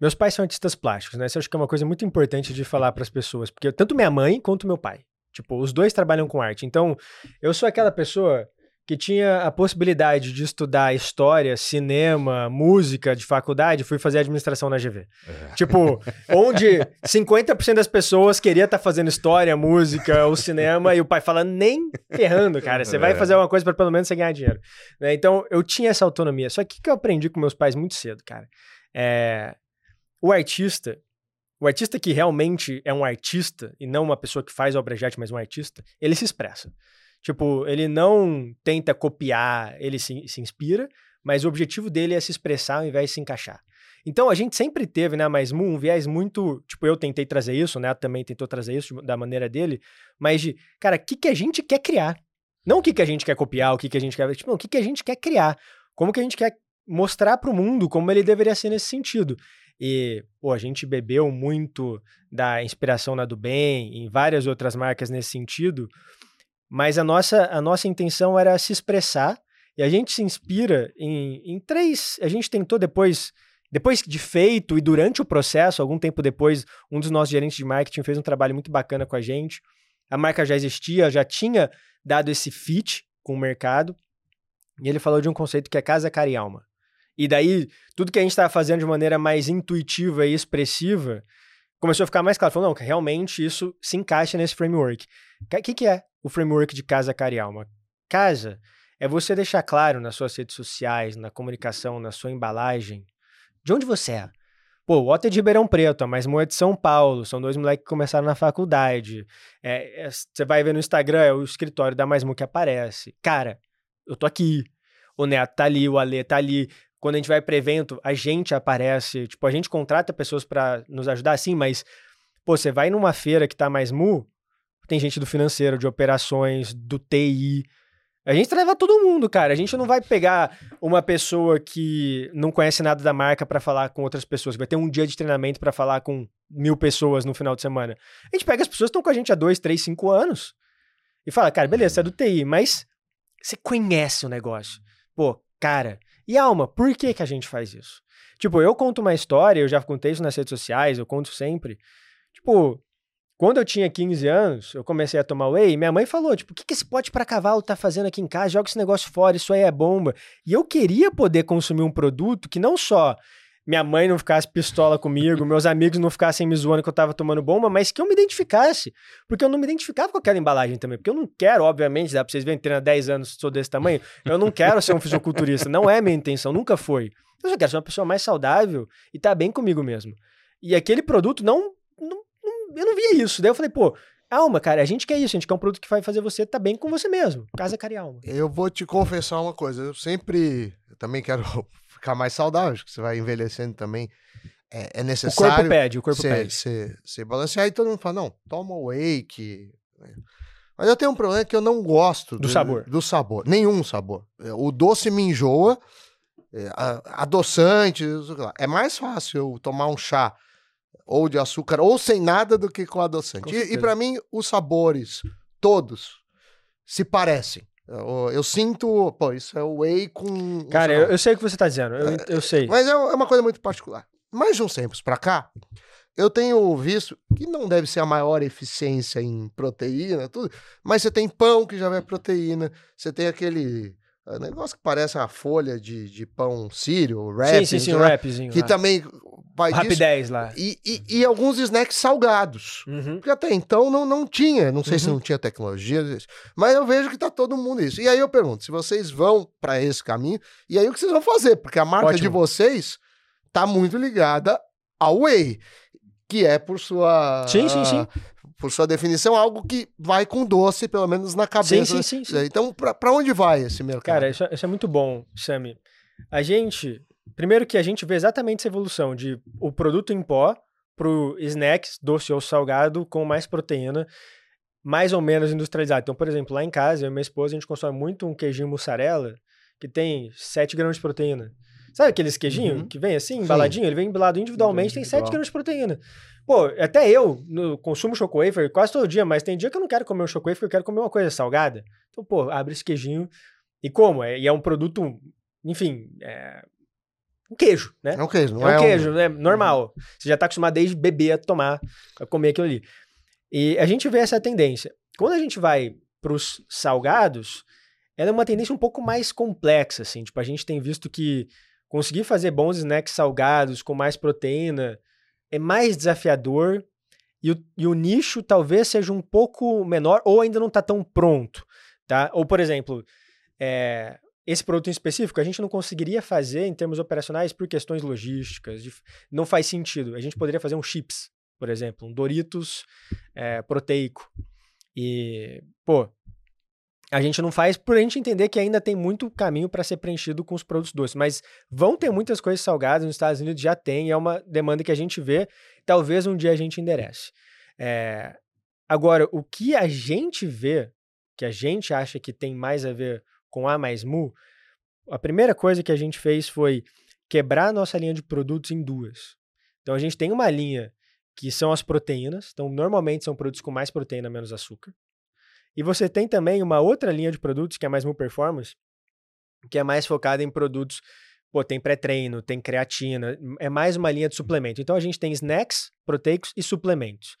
meus pais são artistas plásticos, né? Isso eu acho que é uma coisa muito importante de falar para as pessoas, porque tanto minha mãe quanto meu pai, tipo, os dois trabalham com arte. Então, eu sou aquela pessoa que tinha a possibilidade de estudar história, cinema, música de faculdade, fui fazer administração na GV. É. Tipo, onde 50% das pessoas queria estar tá fazendo história, música ou cinema e o pai fala nem ferrando, cara, você é. vai fazer uma coisa para pelo menos você ganhar dinheiro. Né? Então, eu tinha essa autonomia. Só que o que eu aprendi com meus pais muito cedo, cara, é o artista, o artista que realmente é um artista e não uma pessoa que faz obra de arte, mas um artista, ele se expressa. Tipo, ele não tenta copiar, ele se, se inspira, mas o objetivo dele é se expressar ao invés de se encaixar. Então a gente sempre teve, né, mais um viés muito, tipo, eu tentei trazer isso, né, também tentou trazer isso da maneira dele, mas de, cara, o que que a gente quer criar? Não o que que a gente quer copiar, o que que a gente quer, tipo, não, o que que a gente quer criar? Como que a gente quer mostrar para o mundo como ele deveria ser nesse sentido? E, pô, a gente bebeu muito da inspiração na do bem, em várias outras marcas nesse sentido, mas a nossa, a nossa intenção era se expressar e a gente se inspira em, em três. A gente tentou depois, depois de feito e durante o processo, algum tempo depois, um dos nossos gerentes de marketing fez um trabalho muito bacana com a gente. A marca já existia, já tinha dado esse fit com o mercado. E ele falou de um conceito que é casa, cara e alma. E daí, tudo que a gente estava fazendo de maneira mais intuitiva e expressiva começou a ficar mais claro. Falou, não, realmente isso se encaixa nesse framework. O que, que é o framework de casa, cara e alma? Casa é você deixar claro nas suas redes sociais, na comunicação, na sua embalagem, de onde você é. Pô, o é de Ribeirão Preto, a Mais é de São Paulo, são dois moleques que começaram na faculdade. É, é, você vai ver no Instagram, é o escritório da Mais que aparece. Cara, eu tô aqui. O Neto tá ali, o Ale tá ali. Quando a gente vai para evento, a gente aparece. Tipo, a gente contrata pessoas para nos ajudar, sim, mas, pô, você vai numa feira que tá mais mu, tem gente do financeiro, de operações, do TI, a gente leva todo mundo, cara. A gente não vai pegar uma pessoa que não conhece nada da marca para falar com outras pessoas. Vai ter um dia de treinamento para falar com mil pessoas no final de semana. A gente pega as pessoas que estão com a gente há dois, três, cinco anos e fala, cara, beleza, você é do TI, mas você conhece o negócio. Pô, cara, e alma, por que, que a gente faz isso? Tipo, eu conto uma história, eu já contei isso nas redes sociais, eu conto sempre. Tipo, quando eu tinha 15 anos, eu comecei a tomar whey, e minha mãe falou, tipo, o que, que esse pote para cavalo tá fazendo aqui em casa? Joga esse negócio fora, isso aí é bomba. E eu queria poder consumir um produto que não só minha mãe não ficasse pistola comigo, meus amigos não ficassem me zoando que eu tava tomando bomba, mas que eu me identificasse. Porque eu não me identificava com aquela embalagem também. Porque eu não quero, obviamente, dá pra vocês verem, treino há 10 anos, sou desse tamanho, eu não quero ser um fisiculturista. Não é minha intenção, nunca foi. Eu só quero ser uma pessoa mais saudável e tá bem comigo mesmo. E aquele produto não eu não via isso. Daí eu falei, pô, alma, cara, a gente quer isso, a gente quer um produto que vai fazer você estar tá bem com você mesmo. Casa, cara e alma. Eu vou te confessar uma coisa, eu sempre eu também quero ficar mais saudável, acho que você vai envelhecendo também. É, é necessário. O corpo pede, o corpo cê, pede. Você balancear e todo mundo fala, não, toma wake. Mas eu tenho um problema que eu não gosto do, do sabor. Do sabor, nenhum sabor. É, o doce me enjoa, é, adoçante, é mais fácil eu tomar um chá ou de açúcar, ou sem nada do que com adoçante. Com e, e para mim, os sabores, todos, se parecem. Eu, eu, sinto, pô, isso é whey com. Cara, eu, eu, sei o que você tá dizendo, eu, é, eu sei. Mas é, é uma coisa muito particular. Mais de uns tempos pra cá, eu tenho visto que não deve ser a maior eficiência em proteína, tudo, mas você tem pão que já vai proteína, você tem aquele é negócio que parece a folha de, de pão sírio, rap. Sim, sim, sim, rapzinho. Que lá. também vai Rapidez lá. E, e, e, alguns snacks salgados. Uhum. Porque até então não, não tinha. Não sei uhum. se não tinha tecnologia. Mas eu vejo que tá todo mundo isso. E aí eu pergunto, se vocês vão para esse caminho, e aí o que vocês vão fazer? Porque a marca Ótimo. de vocês tá muito ligada ao whey. Que é por sua. Sim, sim, sim por sua definição, algo que vai com doce, pelo menos na cabeça. Sim, sim, sim. sim. Então, para onde vai esse mercado? Cara, isso, é, isso é muito bom, Sami. A gente, primeiro que a gente vê exatamente essa evolução de o produto em pó pro snacks, doce ou salgado, com mais proteína, mais ou menos industrializado. Então, por exemplo, lá em casa, eu e minha esposa, a gente consome muito um queijinho mussarela, que tem 7 gramas de proteína. Sabe aqueles queijinhos uhum. que vem assim, embaladinho? Sim. Ele vem embalado individualmente, tem 7 gramas de proteína. Pô, até eu no, consumo choco wafer quase todo dia, mas tem dia que eu não quero comer um choco wafer, eu quero comer uma coisa salgada. Então, pô, abre esse queijinho. E como? É, e é um produto, enfim, é um queijo, né? É um queijo, não é? É um queijo, um... né? Normal. Você já tá acostumado desde beber a tomar, a comer aquilo ali. E a gente vê essa tendência. Quando a gente vai pros salgados, ela é uma tendência um pouco mais complexa, assim. Tipo, a gente tem visto que conseguir fazer bons snacks salgados com mais proteína é mais desafiador e o, e o nicho talvez seja um pouco menor ou ainda não está tão pronto, tá? Ou, por exemplo, é, esse produto em específico a gente não conseguiria fazer em termos operacionais por questões logísticas, de, não faz sentido. A gente poderia fazer um chips, por exemplo, um Doritos é, proteico. E, pô, a gente não faz por a gente entender que ainda tem muito caminho para ser preenchido com os produtos doces. Mas vão ter muitas coisas salgadas nos Estados Unidos, já tem, é uma demanda que a gente vê, talvez um dia a gente enderece. É... Agora, o que a gente vê, que a gente acha que tem mais a ver com A mais Mu, a primeira coisa que a gente fez foi quebrar a nossa linha de produtos em duas. Então a gente tem uma linha que são as proteínas, então normalmente são produtos com mais proteína, menos açúcar. E você tem também uma outra linha de produtos que é mais Mu Performance, que é mais focada em produtos, pô, tem pré-treino, tem creatina, é mais uma linha de suplemento. Então a gente tem snacks proteicos e suplementos.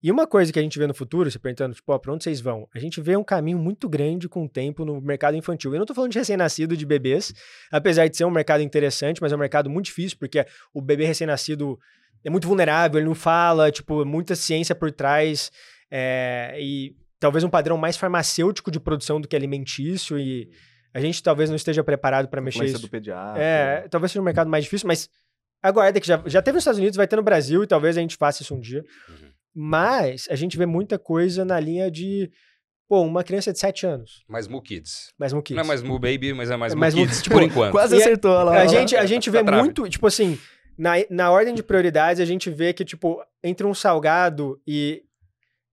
E uma coisa que a gente vê no futuro, se perguntando, tipo, ó, pra onde vocês vão? A gente vê um caminho muito grande com o tempo no mercado infantil. Eu não tô falando de recém-nascido, de bebês, apesar de ser um mercado interessante, mas é um mercado muito difícil, porque o bebê recém-nascido é muito vulnerável, ele não fala, tipo, muita ciência por trás, é, e talvez um padrão mais farmacêutico de produção do que alimentício, e a gente talvez não esteja preparado para mexer isso. do pediatra. É, talvez seja um mercado mais difícil, mas aguarda que já, já teve nos Estados Unidos, vai ter no Brasil, e talvez a gente faça isso um dia. Uhum. Mas a gente vê muita coisa na linha de, pô, uma criança de 7 anos, Mais Mu Kids. mais um kids. Não é mais Mu Baby, mas é mais É Mu mais Mu- Kids, tipo, por enquanto. Quase E a- acertou lá. A gente, a gente vê Tá muito, tipo assim, na, na ordem de prioridades, a gente vê que, tipo, entre um salgado e,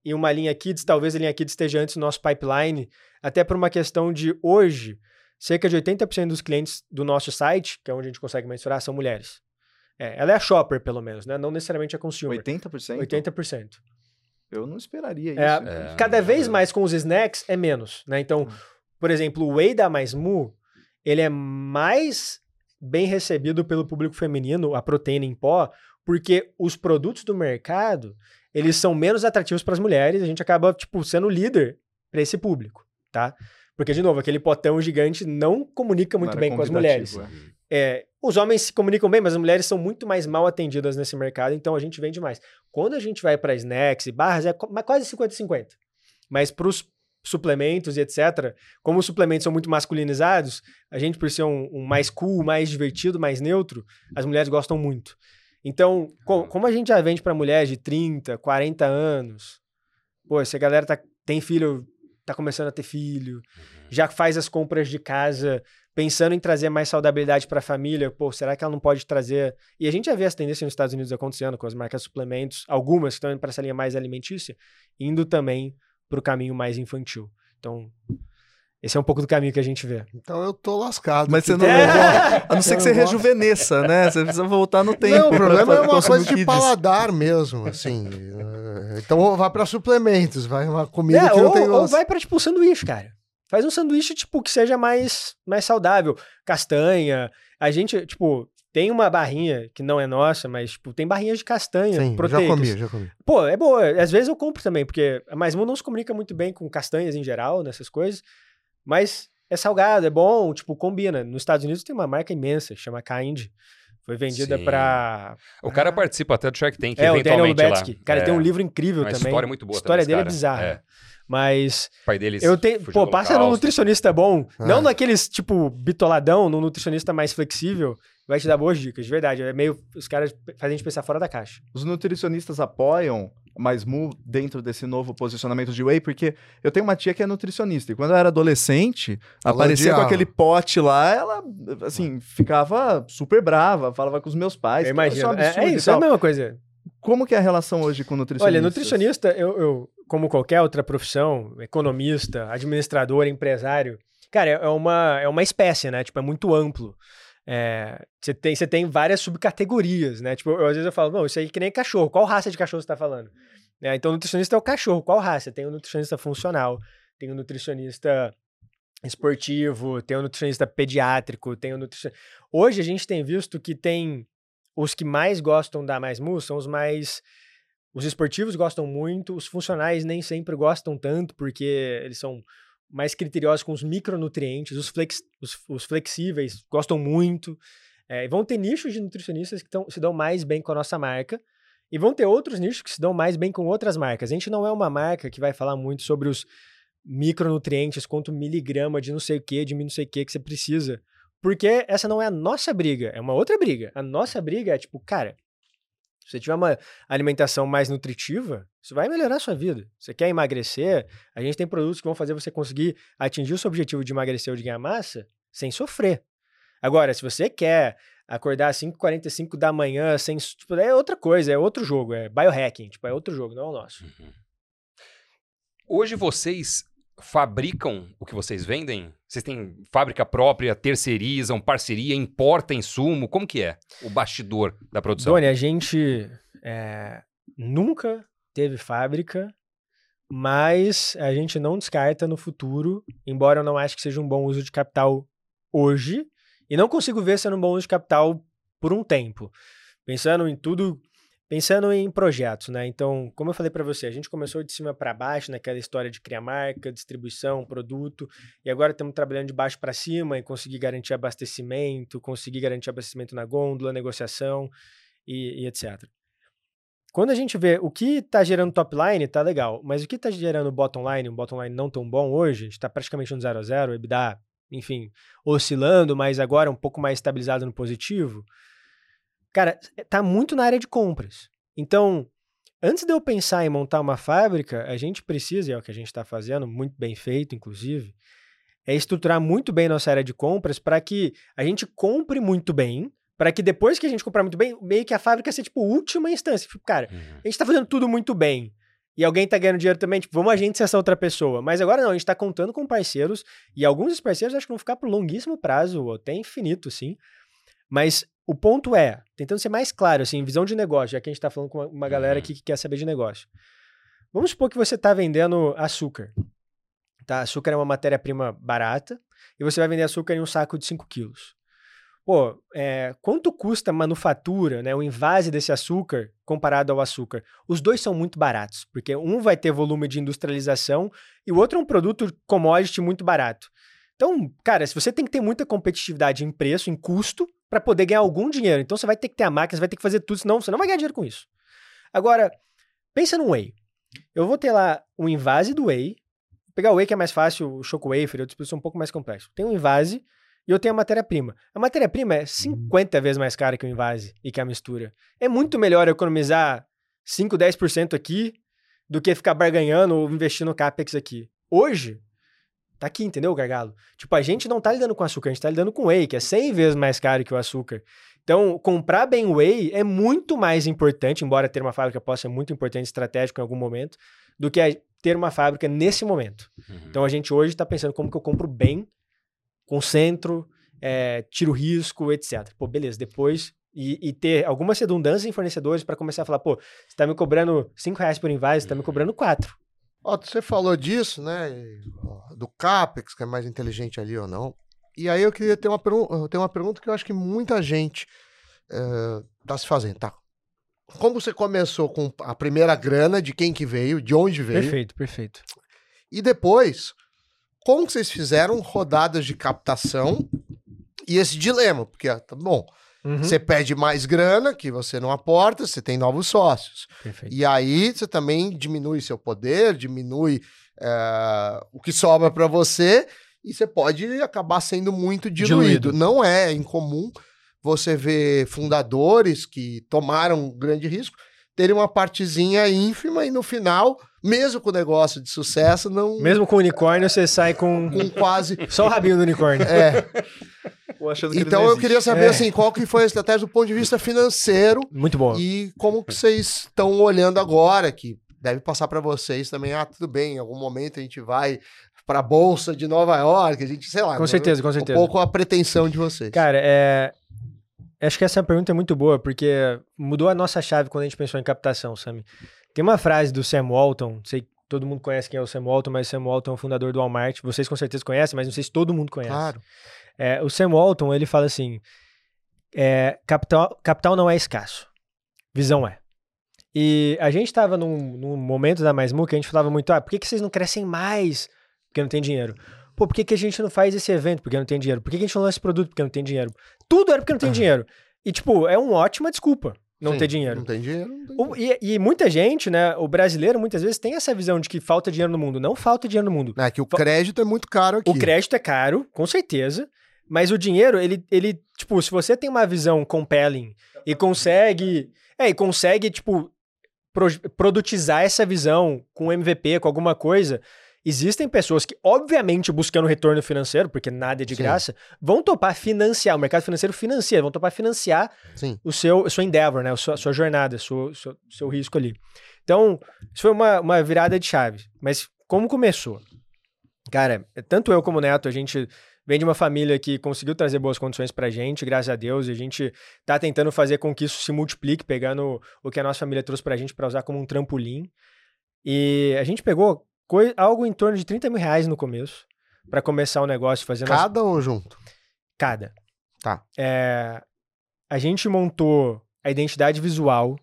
e uma linha Kids, talvez a linha Kids esteja antes do nosso pipeline, até por uma questão de hoje, cerca de 80% dos clientes do nosso site, que é onde a gente consegue mensurar, são mulheres. É, ela é a shopper, pelo menos, né? Não necessariamente a consumer. 80%? 80%. Eu não esperaria isso. É, É. Cada vez mais com os snacks é menos, né? Então, por exemplo, o whey da Mais Mu, ele é mais bem recebido pelo público feminino, a proteína em pó, porque os produtos do mercado, eles são menos atrativos para as mulheres, a gente acaba, tipo, sendo líder para esse público, tá? Porque, de novo, aquele potão gigante não comunica muito Não bem com as mulheres. é. É, os homens se comunicam bem, mas as mulheres são muito mais mal atendidas nesse mercado, então a gente vende mais. Quando a gente vai para snacks e barras, é quase 50-50. Mas para os suplementos e etc., como os suplementos são muito masculinizados, a gente, por ser um, um mais cool, mais divertido, mais neutro, as mulheres gostam muito. Então, co- como a gente já vende para mulheres de 30, 40 anos, pô, se a galera tá, tem filho, tá começando a ter filho, já faz as compras de casa pensando em trazer mais saudabilidade para a família, pô, será que ela não pode trazer? E a gente já vê essa tendência nos Estados Unidos acontecendo com as marcas de suplementos, algumas que estão indo para essa linha mais alimentícia, indo também para o caminho mais infantil. Então, esse é um pouco do caminho que a gente vê. Então eu tô lascado. Mas você não. eu gosto- A não ser que você rejuvenesça, né? Você precisa voltar no tempo. Não, o problema é uma coisa de paladar mesmo, assim. Eh, Então vai pra suplementos, vai uma comida É, que não ou, tem ou gosto. vai para tipo um sanduíche, cara. Faz um sanduíche tipo que seja mais mais saudável, castanha. A gente, tipo, tem uma barrinha que não é nossa, mas tipo, tem barrinhas de castanha Sim, já proteicas. comi, já comi. Pô, é boa. Às vezes eu compro também, porque a Mais Mu não se comunica muito bem com castanhas em geral, nessas coisas. Mas é salgado, é bom, tipo, combina. Nos Estados Unidos tem uma marca imensa, chama Kind. Foi vendida pra. O cara participa até do Shark Tank, É, o Daniel eventualmente lá. Lubetzky. Cara, é, tem um livro incrível uma também. história muito boa A história também, dele é cara. bizarra. É. Mas O pai dele eu tenho. Pô, passa no nutricionista bom. Ah. Não naqueles, tipo, bitoladão, no nutricionista mais flexível. Vai te dar boas dicas, de verdade. É meio. Os caras fazem a gente pensar fora da caixa. Os nutricionistas apoiam mais mu dentro desse novo posicionamento de whey, porque eu tenho uma tia que é nutricionista, e quando eu era adolescente, Ela aparecia com aquele pote lá, ela, assim, ficava super brava, falava com os meus pais. É um É, é isso, é a mesma coisa. Como que é a relação hoje com nutricionistas? Olha, nutricionista, eu, eu, como qualquer outra profissão, economista, administrador, empresário, cara, é uma, é uma espécie, né? Tipo, é muito amplo. É, Você tem, você tem várias subcategorias, né? Tipo, eu, às vezes eu falo, não, isso aí é que nem cachorro. Qual raça de cachorro você tá falando? É, então, nutricionista é o cachorro. Qual raça? Tem o nutricionista funcional, tem o nutricionista esportivo, tem o nutricionista pediátrico, tem o nutricionista... Hoje a gente tem visto que tem os que mais gostam da Mais Mu são os mais os esportivos gostam muito, os funcionais nem sempre gostam tanto, porque eles são mais criteriosos com os micronutrientes, os, flex, os, os flexíveis gostam muito. É, vão ter nichos de nutricionistas que tão, se dão mais bem com a nossa marca, e vão ter outros nichos que se dão mais bem com outras marcas. A gente não é uma marca que vai falar muito sobre os micronutrientes, quanto miligrama de não sei o que, de não sei o que que você precisa. Porque essa não é a nossa briga, é uma outra briga. A nossa briga é tipo, cara, se você tiver uma alimentação mais nutritiva, isso vai melhorar a sua vida. Você quer emagrecer? A gente tem produtos que vão fazer você conseguir atingir o seu objetivo de emagrecer ou de ganhar massa sem sofrer. Agora, se você quer acordar às 5h45 da manhã sem. Tipo, é outra coisa, é outro jogo, é biohacking, tipo, é outro jogo, não é o nosso. Hoje vocês fabricam o que vocês vendem? Vocês têm fábrica própria, terceirizam, parceria, importam insumo? Como que é o bastidor da produção? Doni, a gente é, nunca teve fábrica, mas a gente não descarta no futuro, embora eu não ache que seja um bom uso de capital hoje, e não consigo ver sendo um bom uso de capital por um tempo. Pensando em tudo, Pensando em projetos, né? Então, como eu falei para você, a gente começou de cima para baixo naquela história de criar marca, distribuição, produto, e agora estamos trabalhando de baixo para cima e conseguir garantir abastecimento, conseguir garantir abastecimento na gôndola, negociação e, e etc. Quando a gente vê o que está gerando top line, tá legal, mas o que está gerando bottom line, um bottom line não tão bom hoje, está praticamente no 0 a 0, EBITDA, enfim, oscilando, mas agora um pouco mais estabilizado no positivo Cara, tá muito na área de compras. Então, antes de eu pensar em montar uma fábrica, a gente precisa, e é o que a gente está fazendo, muito bem feito, inclusive, é estruturar muito bem nossa área de compras para que a gente compre muito bem, para que depois que a gente comprar muito bem, meio que a fábrica seja, tipo, última instância. Tipo, cara, uhum. a gente está fazendo tudo muito bem. E alguém está ganhando dinheiro também, tipo, vamos a gente ser essa outra pessoa. Mas agora não, a gente está contando com parceiros, e alguns dos parceiros acho que vão ficar por longuíssimo prazo, ou até infinito, sim. Mas o ponto é, tentando ser mais claro, assim, visão de negócio, já que a gente está falando com uma, uma galera uhum. aqui que quer saber de negócio. Vamos supor que você está vendendo açúcar. Tá? Açúcar é uma matéria-prima barata e você vai vender açúcar em um saco de 5 quilos. Pô, é, quanto custa a manufatura, né, o invase desse açúcar comparado ao açúcar? Os dois são muito baratos, porque um vai ter volume de industrialização e o outro é um produto commodity muito barato. Então, cara, se você tem que ter muita competitividade em preço, em custo, para poder ganhar algum dinheiro. Então você vai ter que ter a máquina, você vai ter que fazer tudo, senão você não vai ganhar dinheiro com isso. Agora, pensa no whey. Eu vou ter lá um invase do whey. Pegar o whey que é mais fácil, o choco wafer, outros são um pouco mais complexo. Tem um invase e eu tenho a matéria-prima. A matéria-prima é 50 vezes mais cara que o invase e que a mistura. É muito melhor economizar 5, 10% aqui do que ficar barganhando ou investindo no capex aqui. Hoje, Tá aqui, entendeu, gargalo? Tipo, a gente não tá lidando com açúcar, a gente tá lidando com whey, que é 100 vezes mais caro que o açúcar. Então, comprar bem whey é muito mais importante, embora ter uma fábrica possa ser muito importante, estratégico em algum momento, do que ter uma fábrica nesse momento. Uhum. Então, a gente hoje está pensando como que eu compro bem, concentro, é, tiro risco, etc. Pô, beleza, depois... E, e ter algumas redundâncias em fornecedores para começar a falar, pô, você tá me cobrando 5 reais por invase, você tá me cobrando 4. Ó, você falou disso, né? Do CAPEX, que é mais inteligente ali ou não. E aí eu queria ter uma, ter uma pergunta que eu acho que muita gente está eh, se fazendo, tá? Como você começou com a primeira grana, de quem que veio, de onde veio? Perfeito, perfeito. E depois, como que vocês fizeram rodadas de captação e esse dilema? Porque, tá bom, Uhum. Você pede mais grana, que você não aporta, você tem novos sócios. Perfeito. E aí você também diminui seu poder, diminui é, o que sobra para você, e você pode acabar sendo muito diluído. diluído. Não é incomum você ver fundadores que tomaram um grande risco terem uma partezinha ínfima e no final, mesmo com o negócio de sucesso, não. Mesmo com o unicórnio, você sai com. Com quase. Só o rabinho do unicórnio. É. então eu queria saber é. assim, qual que foi a estratégia do ponto de vista financeiro. Muito bom. E como que vocês estão olhando agora, que deve passar para vocês também, ah, tudo bem, em algum momento a gente vai para a bolsa de Nova York, a gente, sei lá. Com certeza, com certeza. Um pouco a pretensão de vocês. Cara, é acho que essa pergunta é muito boa, porque mudou a nossa chave quando a gente pensou em captação, Sammy. Tem uma frase do Sam Walton, sei todo mundo conhece quem é o Sam Walton, mas o Sam Walton é o fundador do Walmart. Vocês com certeza conhecem, mas não sei se todo mundo conhece. Claro. É, o Sam Walton, ele fala assim, é, capital, capital não é escasso, visão é. E a gente estava num, num, momento da Mais que a gente falava muito, ah, por que, que vocês não crescem mais? Porque não tem dinheiro. Pô, por que, que a gente não faz esse evento? Porque não tem dinheiro. Por que, que a gente não lança esse produto? Porque não tem dinheiro. Tudo era porque não tem dinheiro. E, tipo, é uma ótima desculpa não Sim, ter dinheiro. Não tem dinheiro. Não tem dinheiro. E, e, muita gente, né? O brasileiro muitas vezes tem essa visão de que falta dinheiro no mundo. Não falta dinheiro no mundo. É que o crédito é muito caro aqui. O crédito é caro, com certeza. Mas o dinheiro, ele, ele, tipo, se você tem uma visão compelling e consegue. É, e consegue, tipo, pro, produtizar essa visão com MVP, com alguma coisa, Existem pessoas que, obviamente, buscando retorno financeiro, porque nada é de Sim. graça, vão topar financiar, o mercado financeiro financia, vão topar financiar Sim. o seu, a sua endeavor, né? a sua, a sua jornada, o seu, seu, seu, risco ali. Então, isso foi uma, uma virada de chave. Mas como começou? Cara, tanto eu como o Neto, a gente vem de uma família que conseguiu trazer boas condições pra gente, graças a Deus, e a gente tá tentando fazer com que isso se multiplique, pegando o que a nossa família trouxe pra gente para usar como um trampolim. E a gente pegou Coi algo em torno de 30 mil reais no começo, para começar o negócio fazendo. Cada as... ou junto? Cada. Tá. É, a gente montou a identidade visual,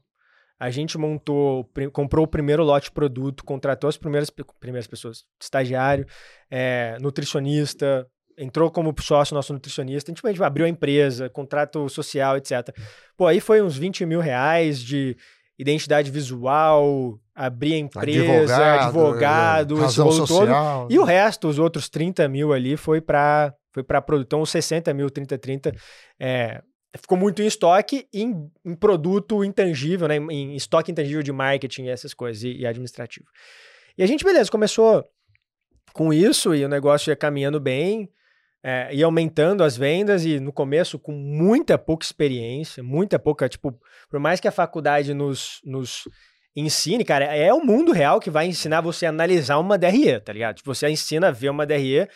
a gente montou, comprou o primeiro lote de produto, contratou as primeiras, primeiras pessoas, estagiário, é, nutricionista, entrou como sócio nosso nutricionista, a gente, a gente abriu a empresa, contrato social, etc. Pô, aí foi uns 20 mil reais de identidade visual, abrir a empresa, advogado, esse razão rolo todo. social. E o resto, os outros 30 mil ali, foi para foi para produto. Então, os 60 mil, 30, 30, é, ficou muito em estoque e em, em produto intangível, né? Em, em estoque intangível de marketing e essas coisas, e, e administrativo. E a gente, beleza, começou com isso e o negócio ia caminhando bem, é, ia aumentando as vendas e no começo com muita pouca experiência, muita pouca, tipo, por mais que a faculdade nos, nos ensine, cara, é o mundo real que vai ensinar você a analisar uma DRE, tá ligado? Tipo, você ensina a ver uma DRE,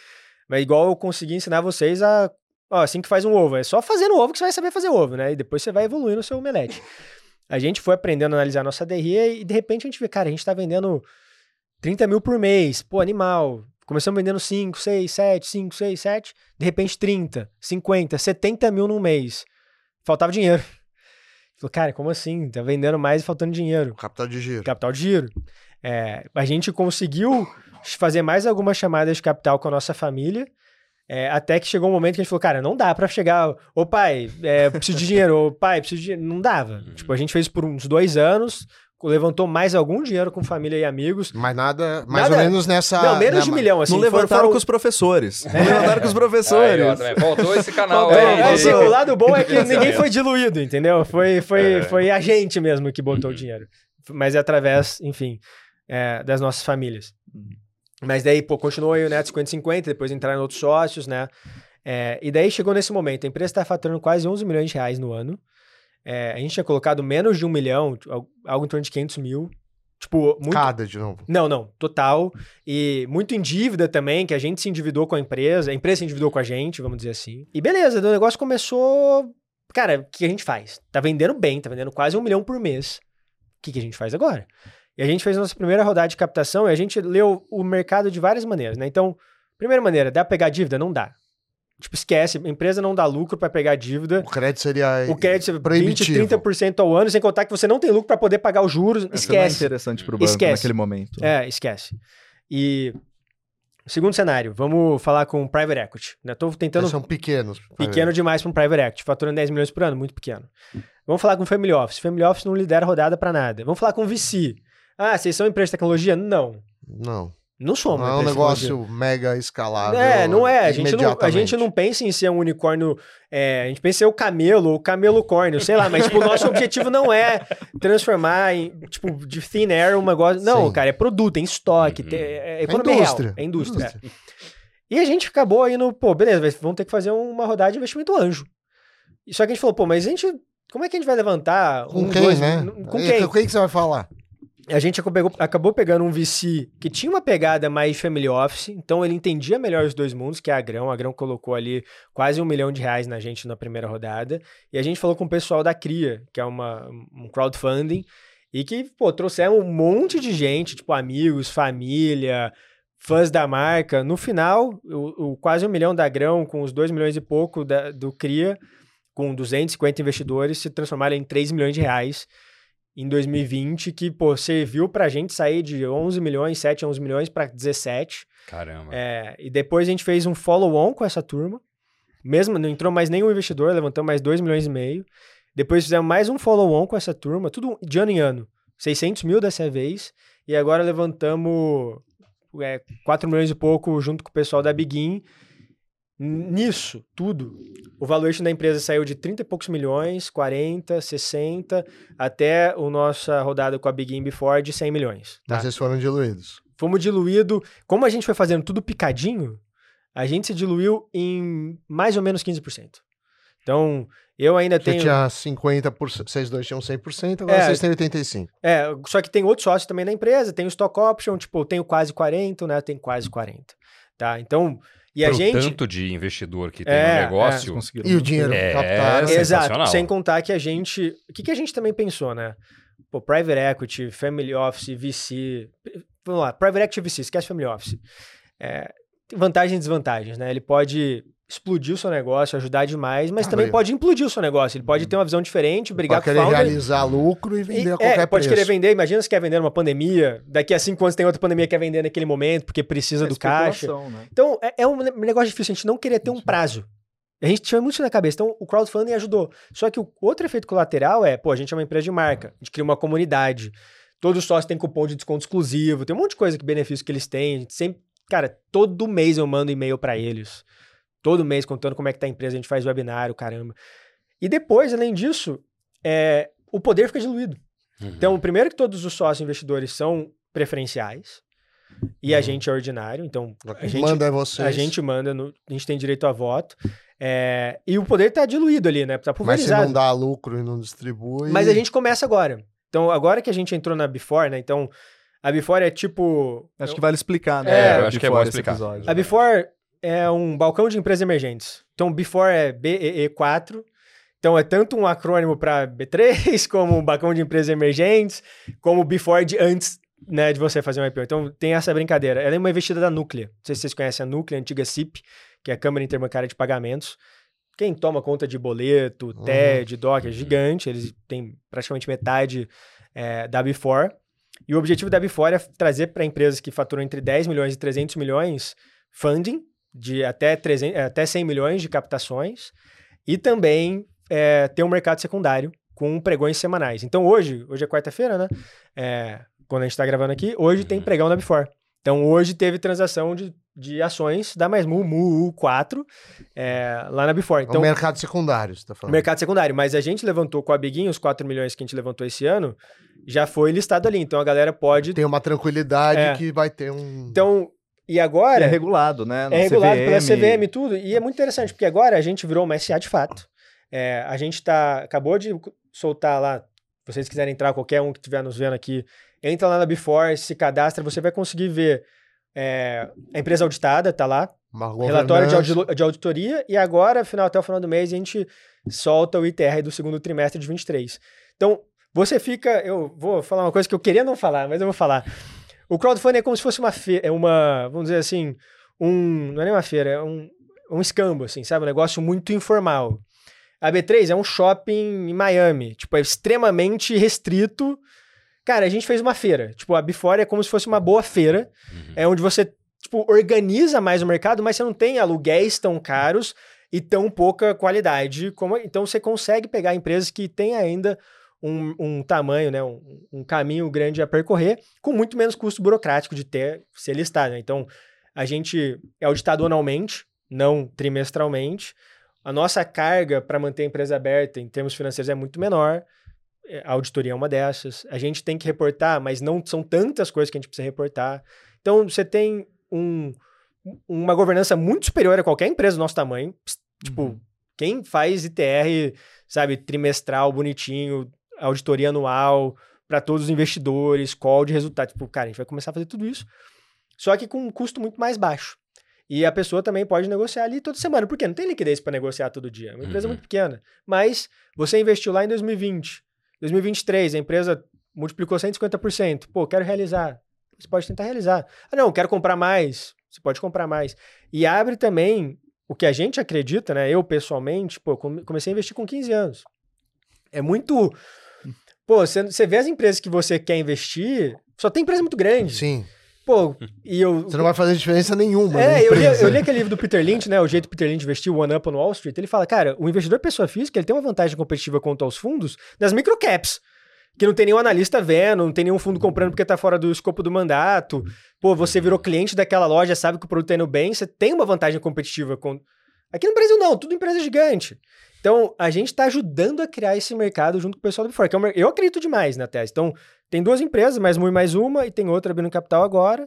mas igual eu consegui ensinar vocês a, ó, assim que faz um ovo, é só fazendo ovo que você vai saber fazer ovo, né? E depois você vai evoluindo o seu omelete. A gente foi aprendendo a analisar a nossa DRE e de repente a gente vê, cara, a gente tá vendendo 30 mil por mês, pô, animal. Começamos vendendo 5, 6, 7, 5, 6, 7. De repente 30, 50, 70 mil num mês. Faltava dinheiro. Falou, cara, como assim? Tá vendendo mais e faltando dinheiro. Capital de giro. Capital de giro. É, a gente conseguiu fazer mais algumas chamadas de capital com a nossa família. é, até que chegou um momento que a gente falou, cara, não dá pra chegar. Ô pai, é, preciso de dinheiro. Ô pai, preciso de dinheiro. Não dava. Tipo, a gente fez por uns dois anos, levantou mais algum dinheiro com família e amigos. Mas nada, mais Nada- ou menos nessa. não, menos né, de um milhão, assim. não levantaram foram- com os professores. Não levantaram com os professores. Aí. Faltou esse canal É, aí. é, de- assim, o lado bom é que ninguém foi diluído, entendeu? Foi, foi, É. foi a gente mesmo que botou o dinheiro. Mas é através, enfim, é, das nossas famílias. Mas daí, pô, continuou aí o Neto 50-50, depois entraram outros sócios, né? É, e daí chegou nesse momento, a empresa está faturando quase 11 milhões de reais no ano. É, a gente tinha colocado menos de um milhão, al- algo em torno de 500 mil. Tipo, muito, Cada de novo. não, não, total. E muito em dívida também, que a gente se endividou com a empresa, a empresa se endividou com a gente, vamos dizer assim. E beleza, o negócio começou. Cara, o que a gente faz? Tá vendendo bem, tá vendendo quase um milhão por mês. O que, que a gente faz agora? E a gente fez a nossa primeira rodada de captação e a gente leu o mercado de várias maneiras, né? Então, primeira maneira, dá pra pegar dívida? Não dá. Tipo, esquece, a empresa não dá lucro pra pegar dívida. O crédito seria. O crédito é 20, proibitivo. 30% ao ano, sem contar que você não tem lucro pra poder pagar os juros. É Esquece. interessante pro banco Esquece. naquele momento. É, esquece. E segundo cenário, vamos falar com private equity. Né? Tô tentando Eles são pequenos. pequeno demais para um private equity, faturando 10 milhões por ano, muito pequeno. Vamos falar com family office. Family office não lidera rodada para nada. Vamos falar com VC. Ah, vocês são empresa de tecnologia? Não. Não. Não somos. Não é um negócio mega escalável. É, não é. A gente não, a gente não pensa em ser um unicórnio. é, a gente pensa em ser o camelo, o camelocórnio, sei lá, mas tipo, o nosso objetivo não é transformar em, tipo, de thin air um negócio. Não, Sim. cara, é produto, é estoque, Uhum. tem- é, é É economia indústria. real. É indústria. é. E a gente acabou indo, pô, beleza, vai- vamos ter que fazer uma rodada de investimento anjo. Só que a gente falou, pô, mas a gente. Como é que a gente vai levantar? Com um, quem, dois- né? Com quem? Com quem que você vai falar? A gente acabou, pegando um VC que tinha uma pegada mais family office, então ele entendia melhor os dois mundos, que é a Grão. A Grão colocou ali quase um milhão de reais na gente na primeira rodada. E a gente falou com o pessoal da Cria, que é uma, um crowdfunding, e que, pô, trouxeram um monte de gente, tipo amigos, família, fãs da marca. No final, o, o quase um milhão da Grão, com os dois milhões e pouco da- do Cria, com 250 investidores, se transformaram em 3 milhões de reais em 2020, que, pô, serviu pra gente sair de 11 milhões, 7 a 11 milhões para 17. Caramba. É, e depois a gente fez um follow-on com essa turma. Mesmo, não entrou mais nenhum investidor, levantamos mais 2 milhões e meio. Depois fizemos mais um follow-on com essa turma, tudo de ano em ano. 600 mil dessa vez. E agora levantamos é, 4 milhões e pouco junto com o pessoal da Begin. Nisso, tudo, o valuation da empresa saiu de 30 e poucos milhões, 40, 60, até a nossa rodada com a Begin Before de 100 milhões. Tá? Mas Vocês foram diluídos. Fomos diluído. Como a gente foi fazendo tudo picadinho, a gente se diluiu em mais ou menos 15%. Então, eu ainda Você tenho. tinha 50%, vocês dois tinham 100%, agora É. vocês têm 85%. É, só que tem outros sócios também na empresa, tem o stock option, tipo, eu tenho quase 40, né? Tem quase 40. Tá? Então, e a Pro gente. tanto de investidor que tem É, no Vocês negócio. conseguiram E o dinheiro. É, sim. Exato, sem contar que a gente. O que, que a gente também pensou, né? Pô, private equity, family office, VC. Vamos lá, private equity VC, esquece family office. É, vantagens e desvantagens, né? Ele pode explodir o seu negócio, ajudar demais, mas Ah, também mas- pode implodir o seu negócio. Ele pode ter uma visão diferente, brigar Pra com o founder. realizar lucro e E- vender a é, qualquer pode preço. querer vender. Imagina se quer vender numa pandemia. Daqui a cinco anos tem outra pandemia que quer vender naquele momento, porque precisa É do caixa. né? Então, é, é um ne- negócio difícil. A gente não queria ter um prazo. A gente tinha muito isso na cabeça. Então, o crowdfunding ajudou. Só que o outro efeito colateral é, pô, a gente é uma empresa de marca. A gente cria uma comunidade. Todos os sócios têm cupom de desconto exclusivo. Tem um monte de coisa que benefício que eles têm. A gente sempre... Cara, todo mês eu mando e-mail pra eles. Todo mês contando como é que tá a empresa. A gente faz webinário, caramba. E depois, além disso, é, o poder fica diluído. Uhum. Então, primeiro que todos os sócios investidores são preferenciais. E a Uhum. gente é ordinário. Então, a Quem gente, manda é vocês. a gente manda, no- a gente tem direito a voto. É, e o poder tá diluído ali, né? Tá Mas se pulverizado. não dá lucro e não distribui... Mas a gente começa agora. Então, agora que a gente entrou na Before, né? Então, a Before é tipo. Acho que vale explicar, né? É, eu acho que é bom Before explicar. episódio. A Before é um balcão de empresas emergentes. Então, Before é BEE4. Então, é tanto um acrônimo para B3, como um balcão de empresas emergentes, como Before de antes né, de você fazer um IPO. Então, tem essa brincadeira. Ela é uma investida da Núclea. Não sei se vocês conhecem a Núclea, a antiga CIP, que é a Câmara Interbancária de Pagamentos. Quem toma conta de boleto, Uhum. TED, DOC é gigante. Eles têm praticamente metade é, da Before. E o objetivo da Before é trazer para empresas que faturam entre 10 milhões e 300 milhões funding de até, 300, eh, até 100 milhões de captações e também é, ter um mercado secundário com pregões semanais. Então hoje, hoje é quarta-feira, né? É, quando a gente está gravando aqui, hoje tem Uhum. pregão na Before. Então hoje teve transação de, de ações da Mais Mu, Mu 4 é, lá na Before. É Então um mercado secundário, você tá falando. mercado secundário. Mas a gente levantou com a Biguinho, os 4 milhões que a gente levantou esse ano, já foi listado ali. Então a galera pode. Tem uma tranquilidade É. que vai ter um... Então, e E agora. é regulado, né? No É regulado pela CVM. CVM e tudo. E é muito interessante, porque agora a gente virou uma SA de fato. É, a gente tá, acabou de soltar lá, se vocês quiserem entrar, qualquer um que estiver nos vendo aqui, entra lá na Before, se cadastra, você vai conseguir ver é, a empresa auditada, tá lá, uma relatório de, audi- de auditoria, e agora, final, até o final do mês, a gente solta o ITR do segundo trimestre de 23. Então, você fica. Eu vou falar uma coisa que eu queria não falar, mas eu vou falar. O crowdfunding é como se fosse uma feira, é uma, vamos dizer assim, um. Não é nem uma feira, é um, um escambo, assim, sabe? Um negócio muito informal. A B3 é um shopping em Miami, tipo, é extremamente restrito. Cara, a gente fez uma feira. Tipo, a Before é como se fosse uma boa feira, Uhum. é onde você, tipo, organiza mais o mercado, mas você não tem aluguéis tão caros e tão pouca qualidade. Como... Então você consegue pegar empresas que têm ainda um, um tamanho, né, um, um caminho grande a percorrer, com muito menos custo burocrático de ter ser listado. Né? Então, a gente é auditado anualmente, não trimestralmente. A nossa carga para manter a empresa aberta em termos financeiros é muito menor. É, A auditoria é uma dessas. A gente tem que reportar, mas não são tantas coisas que a gente precisa reportar. Então, você tem um, uma governança muito superior a qualquer empresa do nosso tamanho. Tipo, Uhum. quem faz ITR, sabe, trimestral, bonitinho, auditoria anual para todos os investidores, call de resultado. Tipo, cara, a gente vai começar a fazer tudo isso, só que com um custo muito mais baixo. E a pessoa também pode negociar ali toda semana, porque não tem liquidez para negociar todo dia. É uma empresa Uhum. muito pequena. Mas você investiu lá em 2020, 2023, a empresa multiplicou 150%. Pô, quero realizar. Você pode tentar realizar. Ah, não, quero comprar mais. Você pode comprar mais. E abre também o que a gente acredita, né? Eu pessoalmente, pô, come- comecei a investir com 15 anos. É muito. Pô, você, você vê as empresas que você quer investir, só tem empresa muito grande. Sim. Pô, e eu. Você não vai fazer diferença nenhuma. É, eu li, eu li aquele livro do Peter Lynch, né? O jeito Peter Lynch investir, o One Up on Wall Street. Ele fala, cara, o investidor pessoa física, ele tem uma vantagem competitiva quanto aos fundos das microcaps. Que não tem nenhum analista vendo, não tem nenhum fundo comprando porque tá fora do escopo do mandato. Pô, você virou cliente daquela loja, sabe que o produto tá indo bem, você tem uma vantagem competitiva. Com... Aqui no Brasil não, tudo empresa gigante. Então, a gente tá ajudando a criar esse mercado junto com o pessoal do Before, que é um eu acredito demais na tese. Então, tem duas empresas, mais uma e mais uma, e tem outra abrindo capital agora.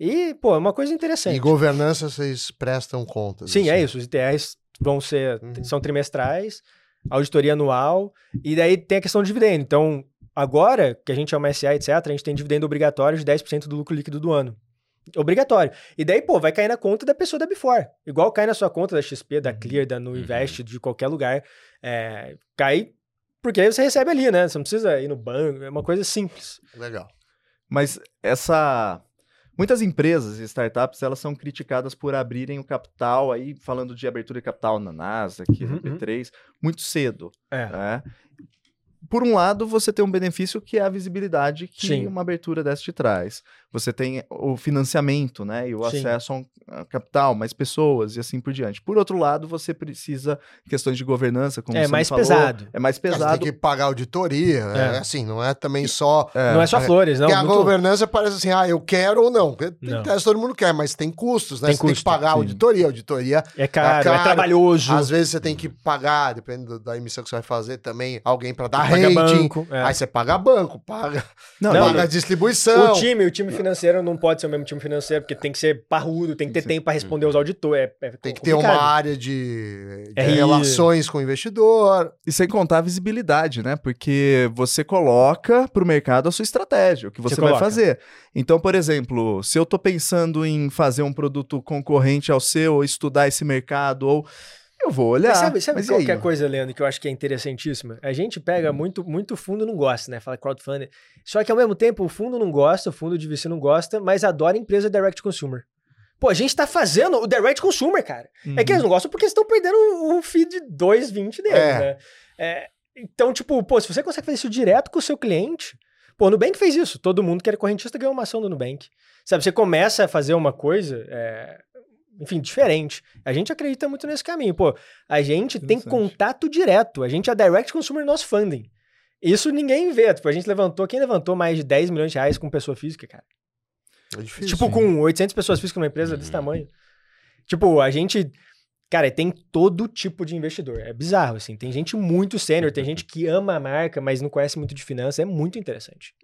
E, pô, é uma coisa interessante. E governança vocês prestam conta. Sim, disso. é isso. Os ITRs vão ser, Uhum. são trimestrais, auditoria anual, e daí tem a questão do dividendo. Então, agora que a gente é uma SA, etc., a gente tem dividendo obrigatório de 10% do lucro líquido do ano. Obrigatório. E daí, pô, vai cair na conta da pessoa da Before. Igual cai na sua conta da XP, da Clear, da Nuinvest, de qualquer lugar. É, cai porque aí você recebe ali, né? Você não precisa ir no banco, é uma coisa simples. Legal. Mas essa. Muitas empresas e startups, elas são criticadas por abrirem o capital, aí falando de abertura de capital na Nasdaq, Uhum, no B3, muito cedo. É. né? Por um lado, você tem um benefício que é a visibilidade que Sim. uma abertura dessa te traz. Você tem o financiamento, né? E o Sim. acesso a, um, capital, mais pessoas e assim por diante. Por outro lado, você precisa questões de governança, como É mais falou, pesado. É mais Você tem pesado. que pagar auditoria, é. É. assim, não é também só... não é só flores, não. Porque a muito- governança parece assim, ah, eu quero ou não. Porque Não. Em tese todo mundo quer, mas tem custos, né? Tem você tem que custo, pagar a sim. auditoria. Auditoria, É caro, é, caro. trabalhoso. às vezes você tem que pagar, dependendo da emissão que você vai fazer também, alguém para dar paga rating. banco. é. Aí você paga banco, paga, Não, Não, paga a distribuição. O time, o time financeiro não pode ser o mesmo time financeiro, porque tem que ser parrudo, tem que ter Sim. tempo para responder aos auditores. É, é Tem que ter uma área de, de É relações com o investidor. E sem contar a visibilidade, né? Porque você coloca para o mercado a sua estratégia, o que você, Você vai coloca. fazer. Então, por exemplo, se eu estou pensando em fazer um produto concorrente ao seu, ou estudar esse mercado, ou eu vou olhar. Mas sabe, sabe Mas qual aí? que é a coisa, Leandro, que eu acho que é interessantíssima? A gente pega muito, muito fundo não gosta, né? Fala crowdfunding. Só que ao mesmo tempo o fundo não gosta, o fundo de VC não gosta, mas adora empresa direct consumer. Pô, a gente tá fazendo o direct consumer, cara. É que eles não gostam porque estão perdendo o feed de 2,20 deles, É. né? É, então, tipo, pô, se você consegue fazer isso direto com o seu cliente. Pô, o Nubank fez isso. Todo mundo que era correntista ganhou uma ação do Nubank. Sabe, você começa a fazer uma coisa, é, enfim, diferente. A gente acredita muito nesse caminho. Pô, a gente tem contato direto. A gente é direct consumer no nosso funding. Isso ninguém vê. Tipo, a gente levantou, quem levantou mais de 10 milhões de reais com pessoa física, cara? É difícil. Tipo, com 800 pessoas físicas numa empresa desse Uhum. tamanho. Tipo, a gente. Cara, tem todo tipo de investidor. É bizarro, assim. Tem gente muito sênior, tem gente que ama a marca, mas não conhece muito de finanças. É muito interessante.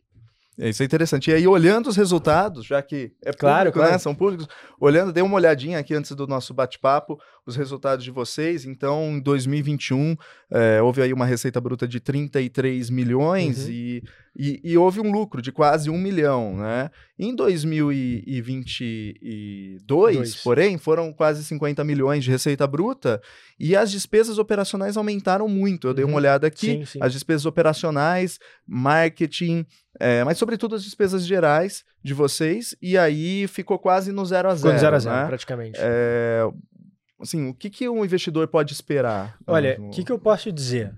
É, Isso é interessante. E aí, olhando os resultados, já que é Claro, público, né? claro. São públicos, olhando, dei uma olhadinha aqui antes do nosso bate-papo, os resultados de vocês. Então, em 2021, é, houve aí uma receita bruta de 33 milhões Uhum. e, e, e houve um lucro de quase um milhão, né? Em 2022, Dois. porém, foram quase 50 milhões de receita bruta e as despesas operacionais aumentaram muito. Eu dei uma Uhum. olhada aqui, Sim, sim. as despesas operacionais, marketing, é, mas sobretudo as despesas gerais de vocês, e aí ficou quase no zero a Ficou zero. no 0 a 0 né? praticamente. É, assim, o que, que um investidor pode esperar? Olha, o que, que eu posso te dizer?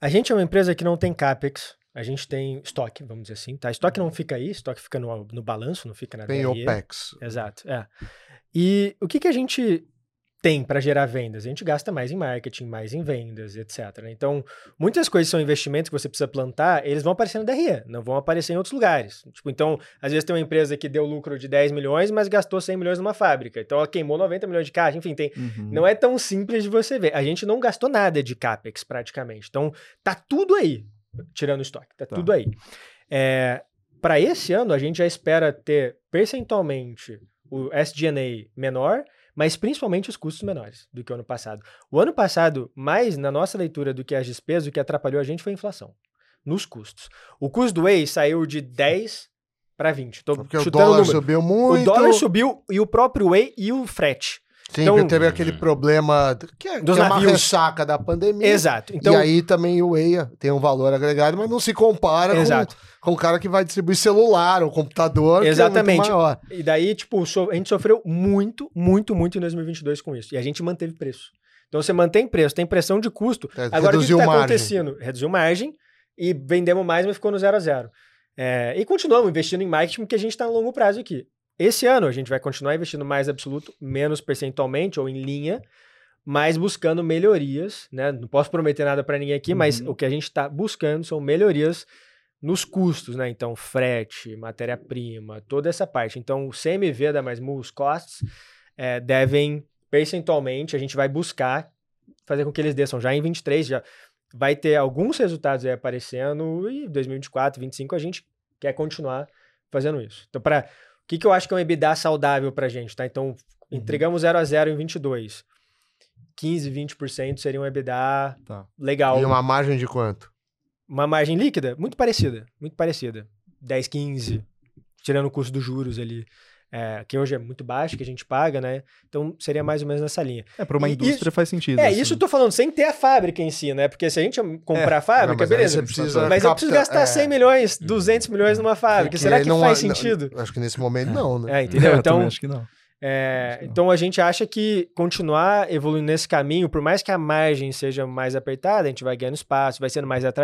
A gente é uma empresa que não tem CAPEX, a gente tem estoque, vamos dizer assim, tá? Estoque não fica aí, estoque fica no, no balanço, não fica na Tem DRE. OPEX. Exato, é. E o que, que a gente tem para gerar vendas? A gente gasta mais em marketing, mais em vendas, etc. Então, muitas coisas são investimentos que você precisa plantar, eles vão aparecer no DRE, não vão aparecer em outros lugares. Tipo, então, às vezes tem uma empresa que deu lucro de 10 milhões, mas gastou 100 milhões numa fábrica. Então, ela queimou 90 milhões de caixa, enfim, tem, Uhum. não é tão simples de você ver. A gente não gastou nada de CAPEX, praticamente. Então, tá tudo aí, tirando o estoque. Tá, Tá. tudo aí. É, para esse ano, a gente já espera ter percentualmente o SG&A menor, mas principalmente os custos menores do que o ano passado. O ano passado, mais na nossa leitura do que as despesas, o que atrapalhou a gente foi a inflação. Nos custos. O custo do Whey saiu de 10 para 20. Tô Porque o dólar subiu muito. O dólar subiu e o próprio Whey e o frete. Sim, Então- porque teve aquele problema que é, Dos que é uma ressaca da pandemia. Exato. Então, e aí também o Whey tem um valor agregado, mas não se compara com, Exato. com o cara que vai distribuir celular ou computador, Exatamente. que é muito maior. E daí, tipo, so- a gente sofreu muito, muito, muito em 2022 com isso. E a gente manteve preço. Então, você mantém preço, tem pressão de custo. É, Agora, o que reduziu está margem. acontecendo? Reduziu margem e vendemos mais, mas ficou no zero a zero. É, e continuamos investindo em marketing, porque a gente está no longo prazo aqui. Esse ano, a gente vai continuar investindo mais absoluto, menos percentualmente ou em linha, mas buscando melhorias, né? Não posso prometer nada para ninguém aqui, mas Uhum. o que a gente está buscando são melhorias nos custos, né? Então, frete, matéria-prima, toda essa parte. Então, o CMV da Mais os costs, eh, devem, percentualmente, a gente vai buscar fazer com que eles desçam. Já em 23, já vai ter alguns resultados aí aparecendo, e 2024, 2025, a gente quer continuar fazendo isso. Então, para que, que eu acho que é um EBITDA saudável para a gente, tá? Então, entregamos 0 a 0 em 22. 15, 20% seria um EBITDA Tá. legal. E uma margem de quanto? Uma margem líquida? Muito parecida. Muito parecida. 10, 15, tirando o custo dos juros ali. É, que hoje é muito baixo, que a gente paga, né? Então seria mais ou menos nessa linha. É, para uma E indústria isso- faz sentido. É, assim. isso eu tô falando sem ter a fábrica em si, né? Porque se a gente comprar a fábrica, Não, beleza. precisa Mas eu preciso gastar é. 100 milhões, 200 milhões numa fábrica. Porque Será que não faz há- não- sentido? Acho que nesse momento não, né? É, entendeu? É, eu Então, também acho que não. É, Acho que não. então a gente acha que continuar evoluindo nesse caminho, por mais que a margem seja mais apertada, a gente vai ganhando espaço, vai sendo mais atrativo.